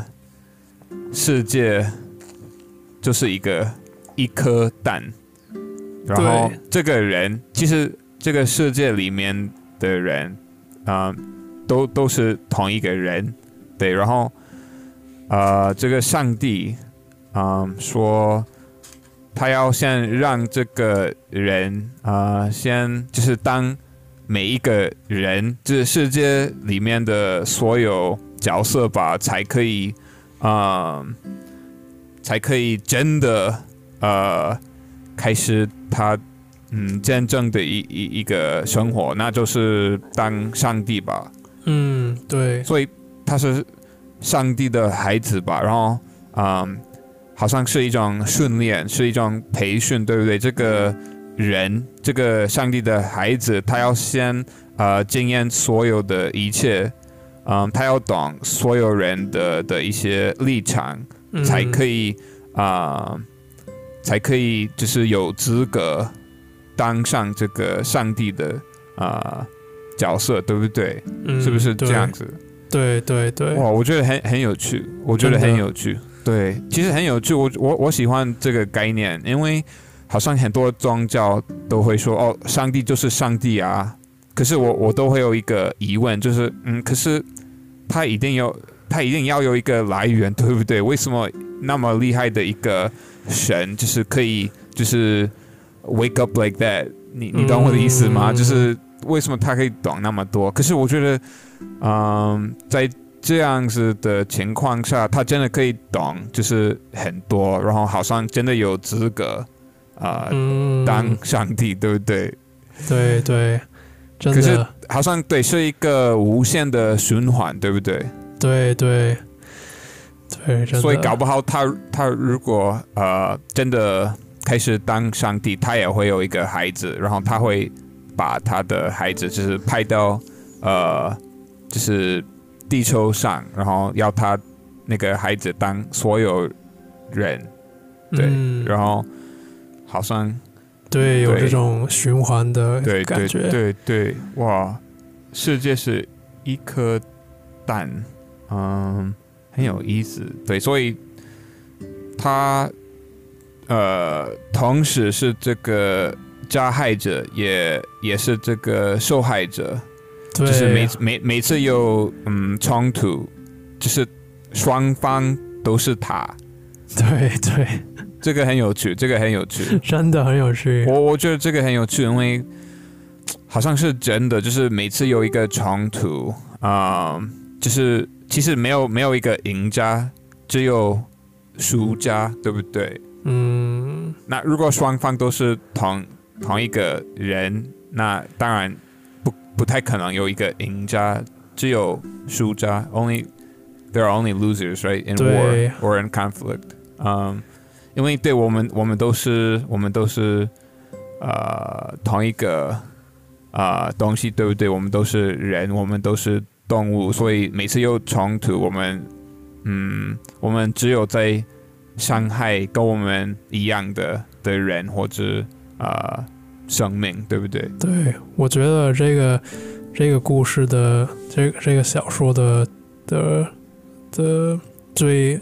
世界就是一个一颗蛋，然后这个人其实这个世界里面的人，啊、都都是同一个人，对，然后呃，这个上帝，啊、说他要先让这个人啊、先就是当每一个人，这世界里面的所有角色吧，才可以，啊、才可以真的呃开始他嗯真正的一一一个生活，那就是当上帝吧。嗯，对，所以他是上帝的孩子吧，然后嗯，好像是一种训练，是一种培训，对不对？这个人，这个上帝的孩子，他要先呃经验所有的一切，嗯，他要懂所有人的的一些立场，嗯才可以啊、才可以就是有资格当上这个上帝的啊、角色，对不对？嗯是不是这样子？对对对，哇，我觉得很很有趣，我觉得很有趣。对，其实很有趣。我我我喜欢这个概念，因为好像很多宗教都会说哦，上帝就是上帝啊。可是我我都会有一个疑问，就是嗯，可是他一定有他一定要有一个来源，对不对？为什么那么厉害的一个神，就是可以就是 wake up like that？你你懂我的意思吗？嗯就是为什么他可以懂那么多？可是我觉得，嗯，在这样子的情况下，他真的可以懂，就是很多，然后好像真的有资格啊、嗯，当上帝，对不对？对对，真可是，好像对，是一个无限的循环，对不对？对对对，所以搞不好他他如果呃真的开始当上帝，他也会有一个孩子，然后他会把他的孩子就是派到呃就是地球上，然后要他那个孩子当所有人，对，嗯。然后好像对有这种循环的对对感觉，对对，哇，世界是一颗蛋，嗯，很有意思。对，所以他呃，同时是这个加害者，也也是这个受害者，对，就是每每每次有嗯冲突，就是双方都是他，对对，这个很有趣，这个很有趣。真的很有趣，我我觉得这个很有趣，因为好像是真的，就是每次有一个冲突啊、就是其实没有没有一个赢家，只有输家，对不对？嗯，那如果双方都是同同一个人，那当然不不太可能有一个赢家，只有输家。Only there are only losers, right? In war or in conflict. 嗯、因为对我们我们都是我们都是呃同一个呃东西，对不对？我们都是人，我们都是动物，所以每次有冲突，我们嗯，我们只有在伤害跟我们一样的的人或者呃生命，对不对？对，我觉得这个这个故事的这个这个小说的的的最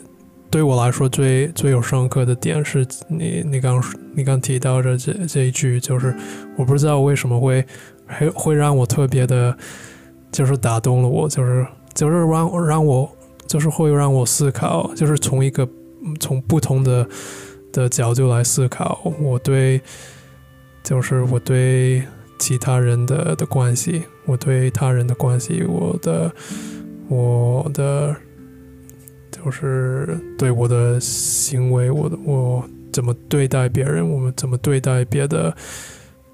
对我来说最最有深刻的点是你你刚你刚提到的这这一句，就是我不知道为什么会会会让我特别的，就是打动了我，就是就是让让我就是会让我思考，就是从一个从不同的的角度来思考，我对就是我对其他人的的关系，我对他人的关系，我的我的就是对我的行为，我的我怎么对待别人，我们怎么对待别的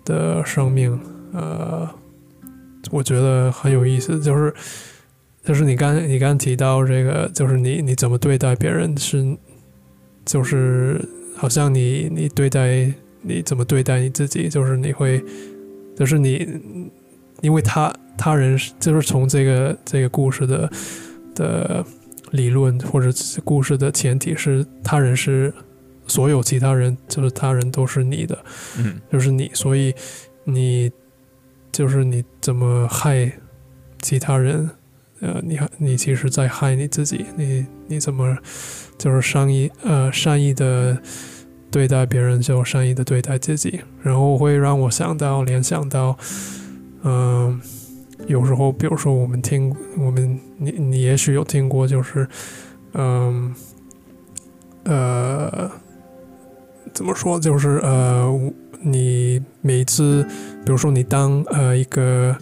的生命，呃，我觉得很有意思，就是就是你刚你刚提到这个，就是你你怎么对待别人是，就是好像你你对待你怎么对待你自己，就是你会，就是你，因为他他人是就是从这个这个故事的的理论或者故事的前提是他人是所有其他人，就是他人都是你的，嗯。就是你，所以你就是你怎么害其他人，呃，你你其实在害你自己，你你怎么就是善意呃善意的对待别人，就善意的对待自己，然后会让我想到联想到，嗯、有时候比如说我们听我们你你也许有听过，就是嗯呃怎么说，就是呃你每次，比如说你当呃一个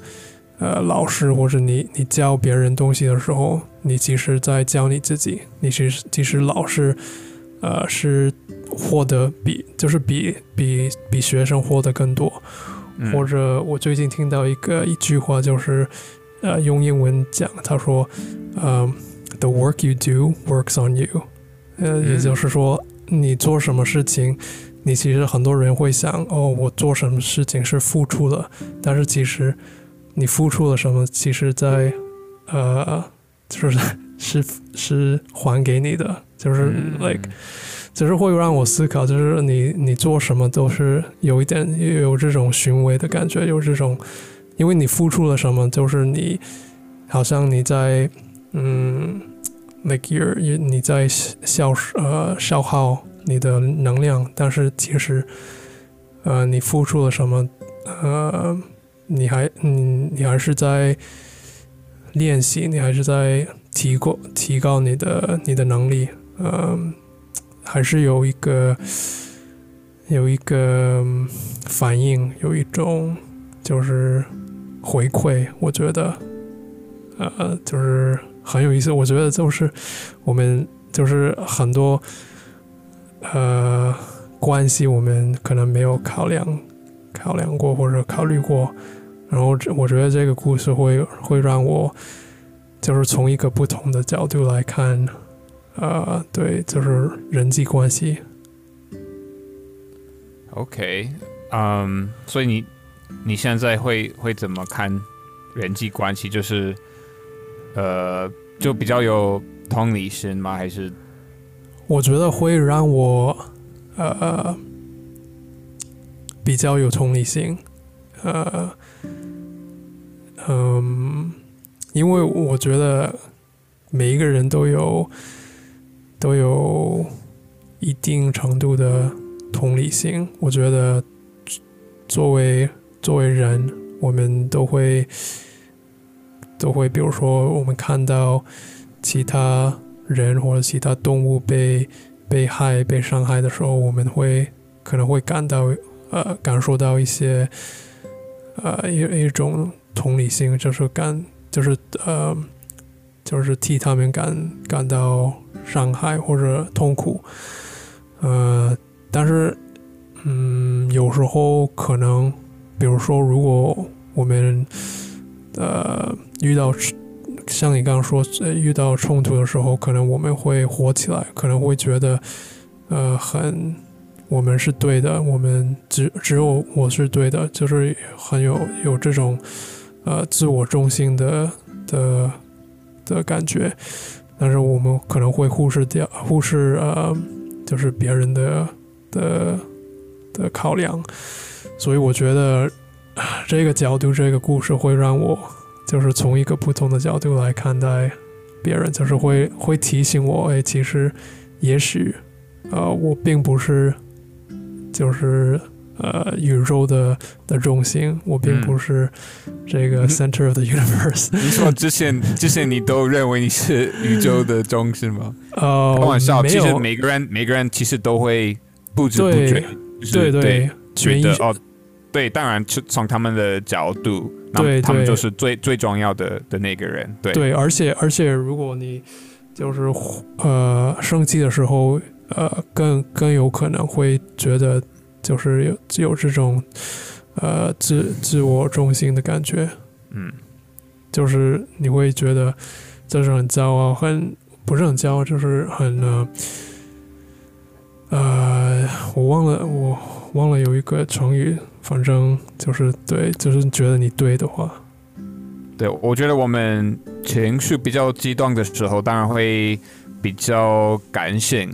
呃老师，或者你你教别人东西的时候，你其实在教你自己，你其实其实老师呃是获得比就是比比比学生获得更多，嗯。或者我最近听到一个一句话，就是呃用英文讲，他说，呃，the work you do works on you，呃，嗯。也就是说你做什么事情，你其实很多人会想，哦，我做什么事情是付出了，但是其实你付出了什么，其实在呃就是是是还给你的，就是嗯只。是会让我思考，就是你你做什么都是有一点有这种寻味的感觉，有这种，因为你付出了什么，就是你好像你在嗯，like your，你在消呃消耗你的能量，但是其实呃你付出了什么，呃你还你你还是在练习，你还是在提高提高你的你的能力，嗯、还是有一个有一个反应，有一种就是回馈，我觉得，呃，就是很有意思。我觉得就是我们就是很多呃关系，我们可能没有考量考量过或者考虑过，然后这我觉得这个故事会会让我就是从一个不同的角度来看。呃，对，就是人际关系。OK，嗯，所以你你现在会会怎么看人际关系？就是呃，就比较有同理心吗？还是我觉得会让我呃比较有同理心，呃，嗯，因为我觉得每一个人都有都有一定程度的同理心。我觉得作为作为人，我们都会都会，比如说我们看到其他人或者其他动物被被害、被伤害的时候，我们会可能会感到呃感受到一些呃一一种同理心，就是感就是呃就是替他们感感到伤害或者痛苦。呃，但是，嗯，有时候可能，比如说，如果我们呃遇到像你刚刚说遇到冲突的时候，可能我们会火起来，可能会觉得呃很我们是对的，我们只只有我是对的，就是很有有这种呃自我中心的的的感觉，但是我们可能会忽视掉忽视呃。就是别人的的的考量，所以我觉得这个角度，这个故事会让我就是从一个不同的角度来看待别人，就是会会提醒我，哎，其实也许呃，我并不是就是。呃，宇宙的的中心，我并不是这个 center of the universe。你说之前之前你都认为你是宇宙的中心吗？呃，开玩笑，其实每个人每个人其实都会不知不觉，对对，觉得哦，对，当然从他们的角度，对，他们就是最最重要的的那个人，对对，而且而且如果你就是呃生气的时候，呃，更更有可能会觉得。就是有有这种，呃，自自我中心的感觉，嗯，就是你会觉得就是很骄傲，很不是很骄傲，就是很呃，呃，我忘了，我忘了有一个成语，反正就是对，就是觉得你对的话，对，我觉得我们情绪比较激动的时候，当然会比较感性，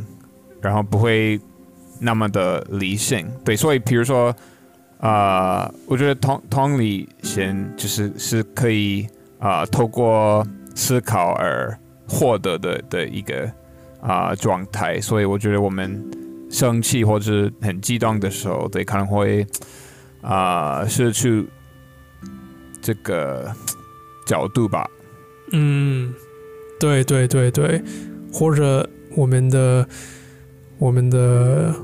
然后不会。那么的理性，对，所以比如说，啊，我觉得同同理心就是是可以啊，透过思考而获得的的一个啊状态。所以我觉得我们生气或者是很激动的时候，对，可能会啊失去这个角度吧。嗯，对对对对，或者我们的我们的。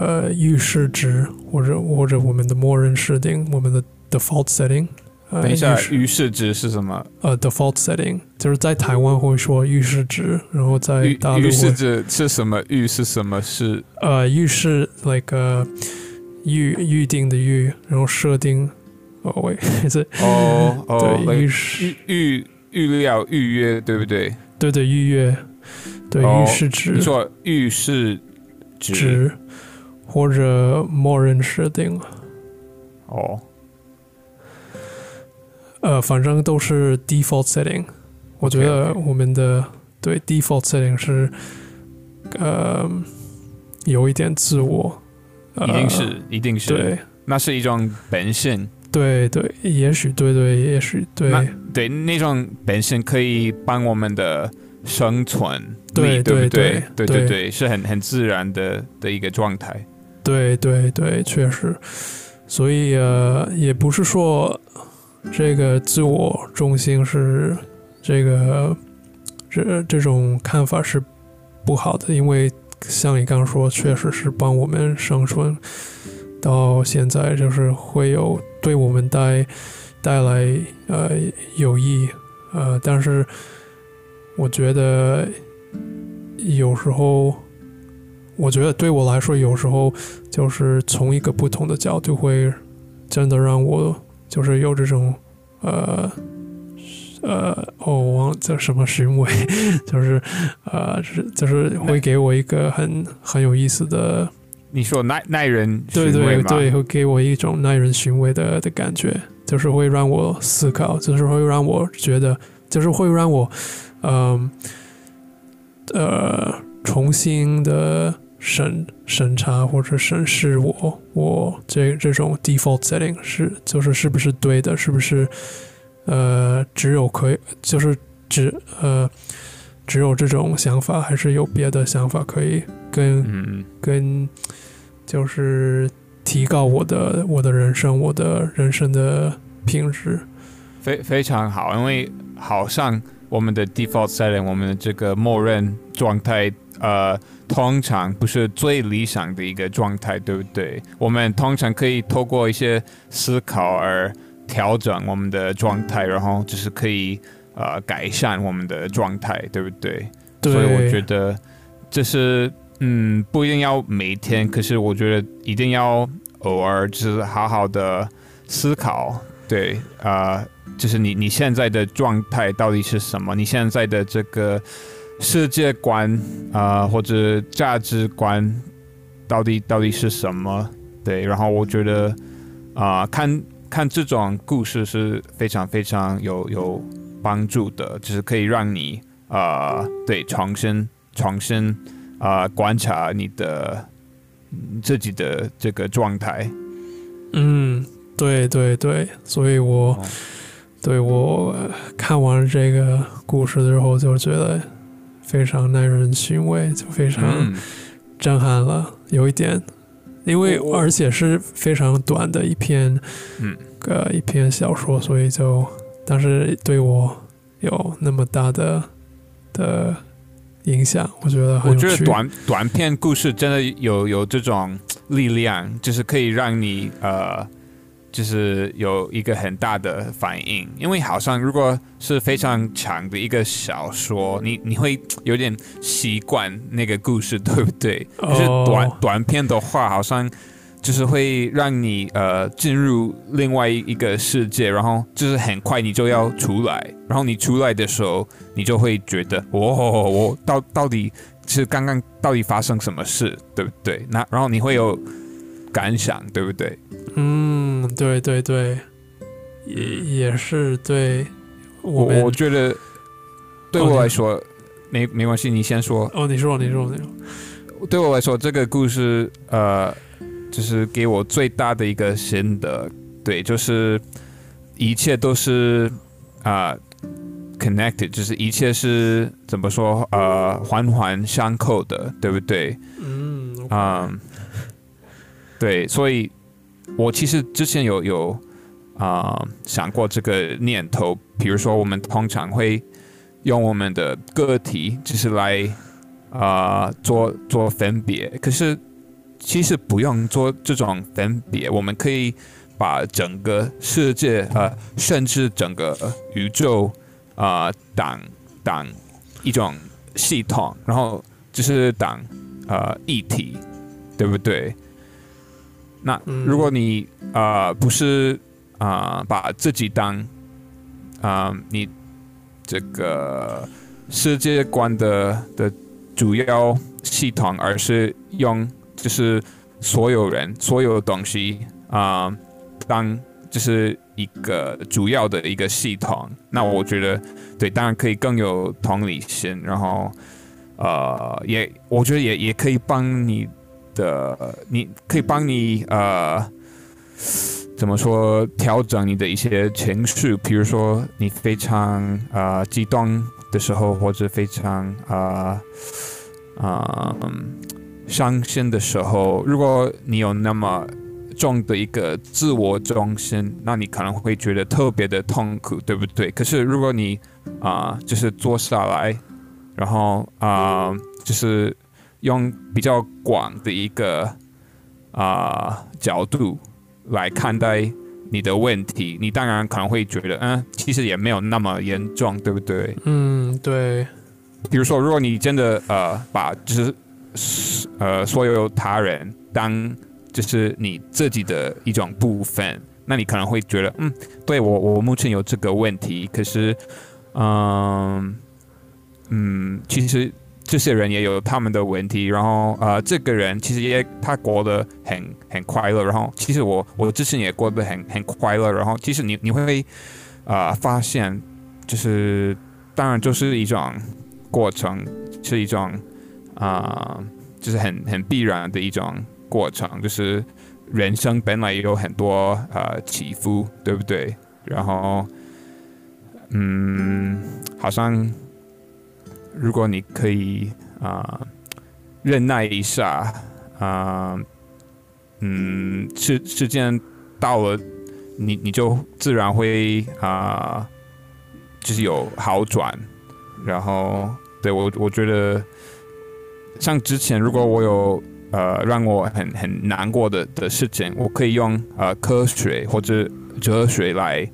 呃，预设值或者或者我们的默认设定，我们的 default setting。等一下，预设值是什么？呃，default setting 就是在台湾会说预设值，然后在大陆预设值是什么？预是什么？是呃，预设 like 预预定的预，然后设定。哦喂，是哦哦，对，预预预料预约，对不对？对对，预约，对预示值。你说预设值。或者默认设定，哦，呃，反正都是 default setting。我觉得我们的对 default setting 是，呃，有一点自我，一定是，一定是，对，那是一种本性。对对，也许对对，也许对，对那种本性可以帮我们的生存，对对对对对对，是很很自然的的一个状态。对对对，确实，所以呃，也不是说这个自我中心是这个这这种看法是不好的，因为像你刚刚说，确实是帮我们生存到现在，就是会有对我们带带来呃有益呃，但是我觉得有时候。我觉得对我来说，有时候就是从一个不同的角度，会真的让我就是有这种呃呃，哦，我忘了叫什么行为，就是呃，是就是会给我一个很很有意思的。你说耐耐人对对对，会给我一种耐人寻味的的感觉，就是会让我思考，就是会让我觉得，就是会让我嗯呃重新的。审审查或者审视我，我这这种 default setting 是就是是不是对的？是不是呃只有可以就是只呃只有这种想法，还是有别的想法可以跟跟就是提高我的我的人生，我的人生的品质？非非常好，因为好像我们的 default setting，我们的这个默认状态。呃，通常不是最理想的一个状态，对不对？我们通常可以透过一些思考而调整我们的状态，然后就是可以呃改善我们的状态，对不对？对，所以我觉得这是嗯不一定要每天，可是我觉得一定要偶尔就是好好的思考，对啊、呃就是你你现在的状态到底是什么？你现在的这个世界观啊、呃或者价值观到底到底是什么？对，然后我觉得啊、看看这种故事是非常非常有有帮助的，就是可以让你呃对重新重新啊、呃观察你的嗯自己的这个状态。嗯，对对对，所以我、哦对我呃看完这个故事之后，就觉得非常耐人寻味，就非常嗯，震撼了，有一点，因为而且是非常短的一篇，嗯，呃，一篇小说，所以就，但是对我有那么大的的影响，我觉得很我有趣。觉得短短篇故事真的有有这种力量，就是可以让你呃，就是有一个很大的反应。因为好像如果是非常长的一个小说，你你会有点习惯那个故事，对不对？就是短、哦短片的话，好像就是会让你呃进入另外一个世界，然后就是很快你就要出来，然后你出来的时候，你就会觉得，哦，我到到底是刚刚到底发生什么事，对不对？那然后你会有感想，对不对？嗯，对对对，也也是对我我我觉得对我来说。没没关系，你先说。哦，你说你说你说，对我来说，这个故事呃，就是给我最大的一个心得，对，就是一切都是啊、connected，就是一切是怎么说呃环环相扣的，对不对？嗯嗯，对，所以我其实之前有有啊、想过这个念头，比如说我们通常会用我们的个体就是来啊、做做分别，可是其实不用做这种分别，我们可以把整个世界呃，甚至整个宇宙啊、当当一种系统，然后就是当呃一体，对不对？那嗯。如果你呃不是啊、呃把自己当啊、呃你这个世界观的的主要系统，而是用就是所有人所有东西啊、呃当就是一个主要的一个系统，那我觉得对，当然可以更有同理心，然后呃，也我觉得也也可以帮你的，你可以帮你呃，怎么说调整你的一些情绪，比如说你非常呃激动的时候，或者非常呃啊、伤心的时候，如果你有那么重的一个自我中心，那你可能会觉得特别的痛苦，对不对？可是如果你啊、就是坐下来，然后啊、就是用比较广的一个啊、角度来看待你的问题，你当然可能会觉得，嗯，其实也没有那么严重，对不对？嗯，对，比如说，如果你真的呃把就是呃所有他人当就是你自己的一种部分，那你可能会觉得，嗯，对我我目前有这个问题，可是，嗯嗯，其实这些人也有他们的问题，然后呃，这个人其实也他过得很很快乐，然后其实我我之前也过得很很快乐，然后其实你你会、呃发现，就是当然就是一种过程，是一种啊、就是很很必然的一种过程，就是人生本来也有很多呃起伏，对不对？然后，嗯，好像如果你可以啊、忍耐一下啊、嗯，时时间到了，你你就自然会啊、就是有好转。然后，对我我觉得，像之前如果我有呃让我很很难过的的事情，我可以用呃科学或者哲学来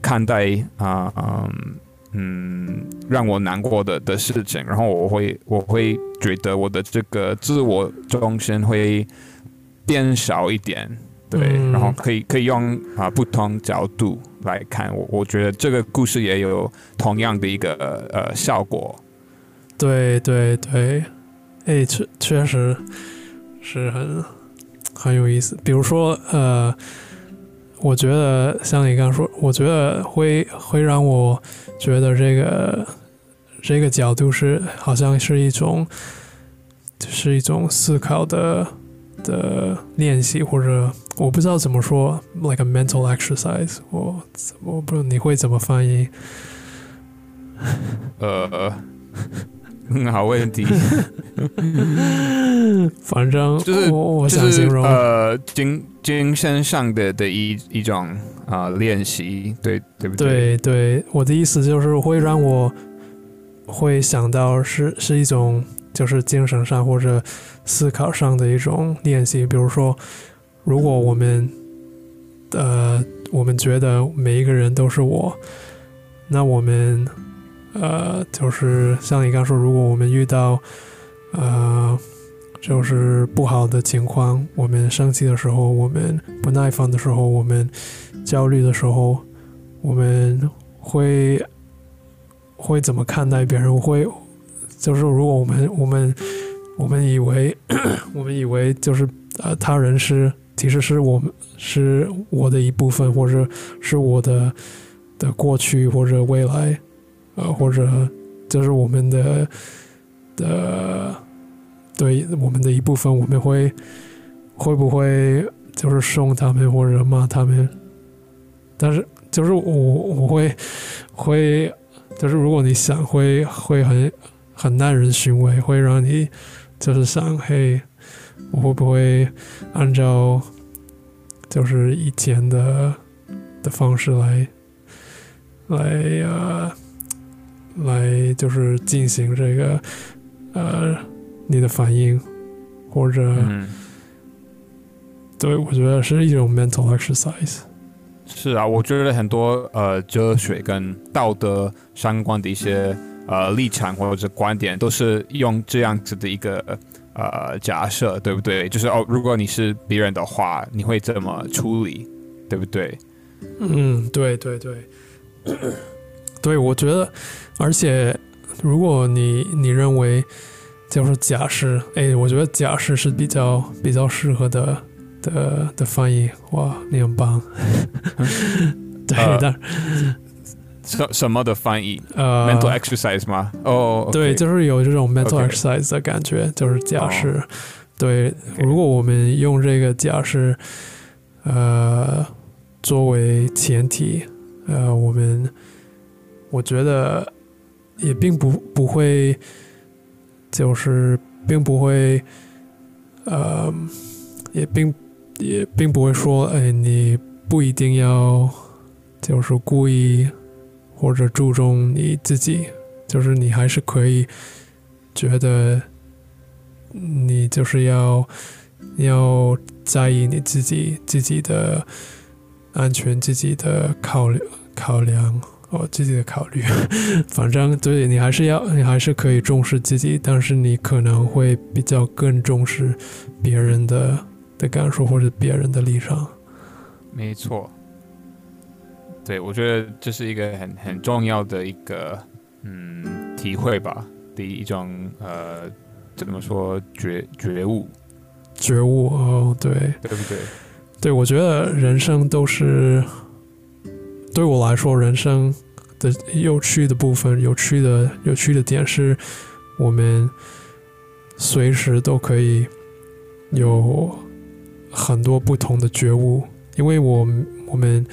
看待啊嗯嗯让我难过的的事情，然后我会我会觉得我的这个自我中心会变少一点，对，嗯然后可以可以用啊不同角度来看，我我觉得这个故事也有同样的一个呃效果。对对对，哎，确确实是很很有意思。比如说，呃，我觉得像你刚刚说，我觉得会会让我觉得这个这个角度是好像是一种就是一种思考的的练习，或者我不知道怎么说，like a mental exercise 我。我不知道你会怎么翻译。呃，很好问题，反正就是我我就是想形容，呃精精神上的的一一种啊、练习，对对不对对对，我的意思就是会让我会想到是是一种就是精神上或者思考上的一种练习。比如说，如果我们呃我们觉得每一个人都是我，那我们呃就是像你刚说，如果我们遇到呃就是不好的情况，我们生气的时候，我们不耐烦的时候，我们焦虑的时候，我们会会怎么看待别人？会就是如果我们我们我们以为 我们以为就是呃他人是其实是我们是我的一部分，或者是我的的过去或者未来，呃或者就是我们的的对我们的一部分，我们会会不会就是凶他们或者骂他们？但是就是我我会会就是如果你想会会很很耐人寻味，会让你就是想嘿，我会不会按照就是以前的的方式来来呃来就是进行这个呃你的反应，或者、嗯，对我觉得是一种 mental exercise。是啊，我觉得很多呃哲学跟道德相关的一些呃立场或者观点，都是用这样子的一个呃假设，对不对？就是哦，如果你是别人的话，你会怎么处理，对不对？嗯，对对对，对，我觉得，而且如果你你认为就是假释，哎，我觉得假释是比较比较适合的的的翻译，哇，你很棒。对，呃但什什么的翻译、呃 m e n t a l exercise 吗？哦、对，就是有这种 mental exercise 的感觉，就是假释。对如果我们用这个假释，呃，作为前提，呃，我们我觉得也并不不会，就是并不会，呃，也并也并不会说，哎，你不一定要就是故意或者注重你自己，就是你还是可以觉得你就是要要在意你自己自己的安全、自己的考虑考量。哦，自己的考虑。反正对你还是要，你还是可以重视自己，但是你可能会比较更重视别人的的感受或者别人的立场。没错，对我觉得这是一个很很重要的一个嗯体会吧的一种呃怎么说觉觉悟，觉悟哦，对对不对？对，我觉得人生都是对我来说，人生的有趣的部分，有趣的有趣的点是，我们随时都可以有很多不同的觉悟，因为我我们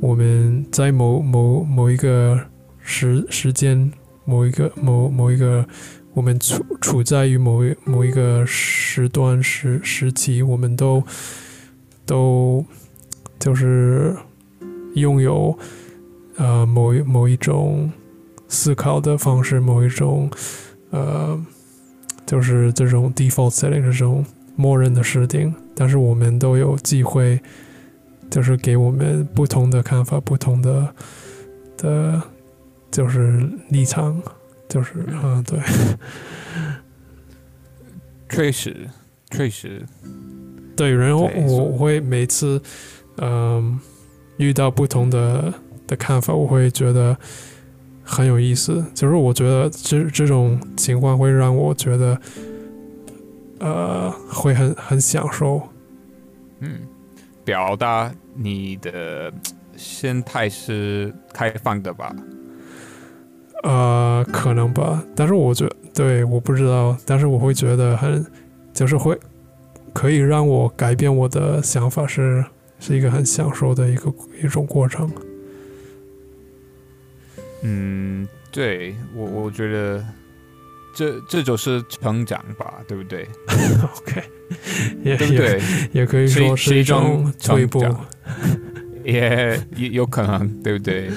我们在某某某一个时时间，某一个某某一个，我们处处在于某一某一个时段时时期，我们都都就是拥有呃某一某一种思考的方式，某一种呃就是这种 default setting 这种默认的设定，但是我们都有机会，就是给我们不同的看法、不同的的就是立场，就是嗯，对，确实，确实，对，然后我我会每次嗯遇到不同的的看法，我会觉得很有意思。就是我觉得这这种情况会让我觉得呃会很很享受。嗯，表达你的心态是开放的吧？呃，可能吧，但是我觉对，我不知道，但是我会觉得很，就是会可以让我改变我的想法是，是一个很享受的一个一种过程。嗯，对我我觉得这这就是成长吧，对不对？OK，也也对不对？也可以说是一种种退步。成长也也有可能，对不对？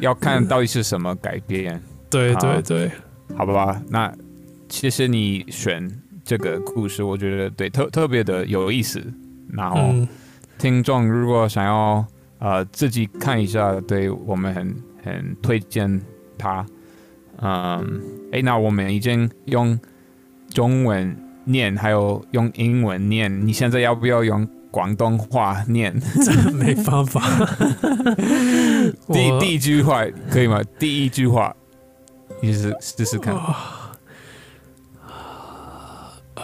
要看到底是什么改变，对好对对，好吧？那其实你选这个故事，我觉得对特特别的有意思。然后嗯，听众如果想要呃自己看一下，对我们很很推荐他。嗯，哎，那我们已经用中文念，还有用英文念，你现在要不要用广东话念？真没办法。第第一句话可以吗？第一句话，你试试试看。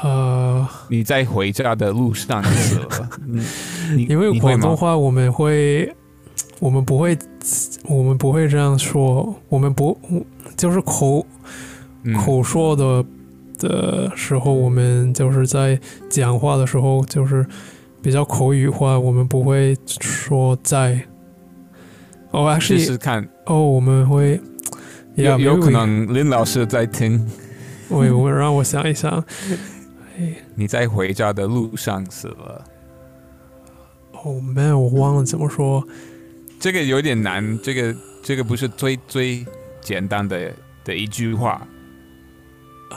呃，你在回家的路上的时候，因为？广东话我们会，我们不会，我们不会这样说，我们不就是口嗯口说的的时候，我们就是在讲话的时候，就是比较口语化，我们不会说在。哦、oh,，actually，试试看，哦，我们会，有 yeah, 有可能林老师在听。我，我让我想一想。你在回家的路上死了，哦、man，我忘了怎么说。这个有点难，这个这个不是最最简单的的一句话。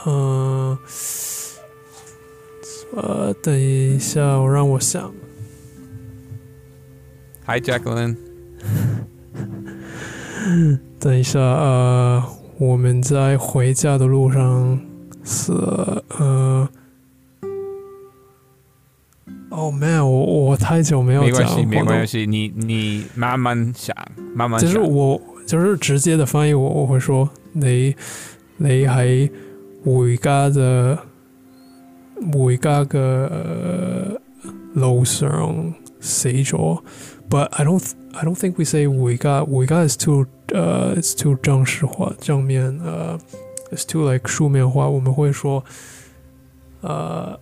嗯、呃，等一下，我让我想。Hi Jacqueline，等一下，呃，我们在回家的路上是，呃。太久没有讲没关系，没关系，你你慢慢想，慢慢就是想。我就是直接的翻译我，我会说你你喺回家嘅回家嘅呃路上死咗，but I don't I don't think we say 回家回家 is too 呃、it's too 正式化正面呃、it's too like 书面化，我们会说呃。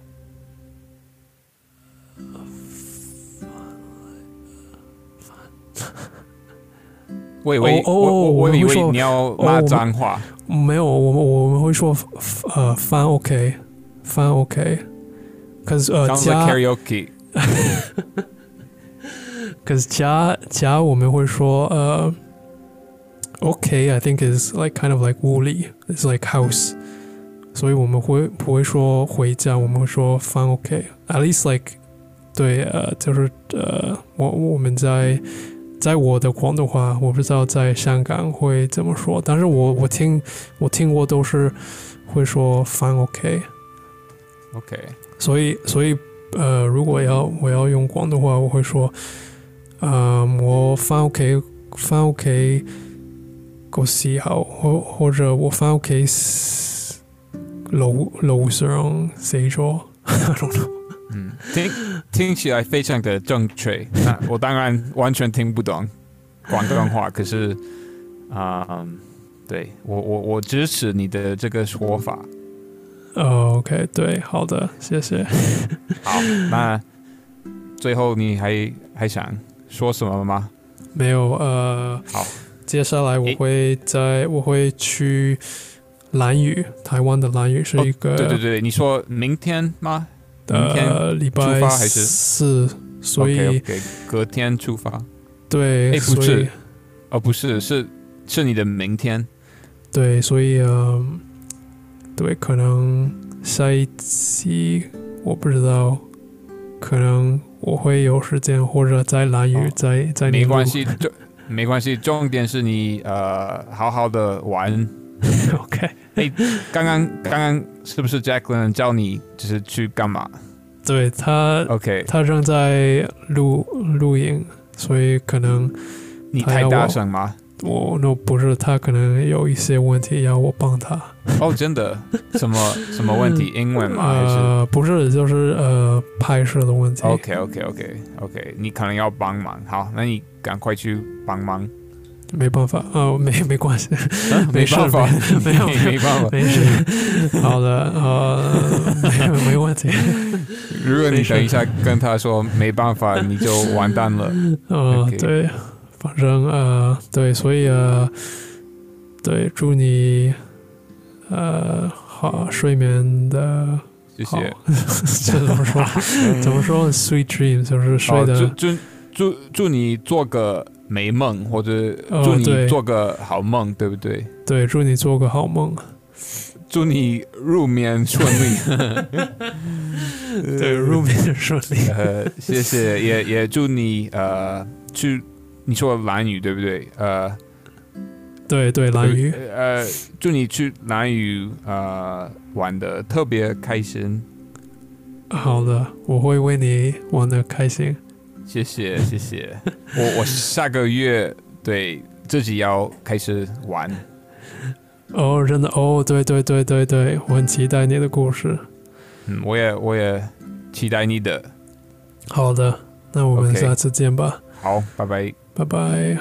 我以为哦哦我以为你要骂哦脏话。没有，我们我们会说呃翻 OK，翻 OK。可是呃 like karaoke。可是加加我们会说呃 OK，I think is like kind of like 屋里，it's like house，所以我们会不会说回家，我们会说翻 OK，at least like 对呃就是呃我我们在在我的广东话，我不知道在香港会怎么说，但是我我听我听过都是会说翻 OK。OK，所以，所以，呃，如果要我要用广东话，我會說，呃，我翻屋企翻屋企個時候，或或者我翻屋企路路上死咗，I don't know。嗯，听听起来非常的正确。那我当然完全听不懂广东话，可是啊、嗯对我我我支持你的这个说法。呃，OK，对，好的，谢谢。好，那最后你还还想说什么吗？没有，呃，好，接下来我会在我会去蓝屿，台湾的蓝屿是一个、哦对对对，你说明天吗？呃礼拜出發還是四，所以隔天出发。对，哎不是哦，不是，是是你的明天。对，所以嗯，对，可能下一期我不知道，可能我会有时间，或者在蓝雨哦在在没关系，重没关系，重点是你呃好好的玩。OK，刚刚刚刚是不是 Jacqueline 叫你就是去干嘛对他？OK，他正在录录影，所以可能你太大声吗？我那不是他可能有一些问题要我帮他。哦，真的？什么 什么问题？英文吗？呃，不是，就是呃拍摄的问题。OK OK OK OK，你可能要帮忙。好，那你赶快去帮忙。没办法，呃，没没关系，没办法，没 有没没办法。没事。好的，呃，没没问题。如果你等一下跟他说没办法，你就完蛋了。呃对，反正呃，对，所以呃，对，祝你呃好睡眠的谢谢。，这怎么说？怎么说？Sweet dreams 就是睡哦，的祝祝祝祝你做个美梦，或者哦祝你做个好梦，对不对？对，祝你做个好梦。祝你入眠顺利。对，入眠顺利。呃，谢谢，也也祝你呃去，你说蓝雨对不对？呃，对对，蓝雨。呃，祝你去蓝雨呃玩的特别开心。好的，我会为你玩的开心。谢谢。谢谢。我我下个月对自己要开始玩。哦真的哦对对对对对我很期待你的故事。嗯我也我也期待你的。好的那我们下次见吧。好拜拜。拜拜。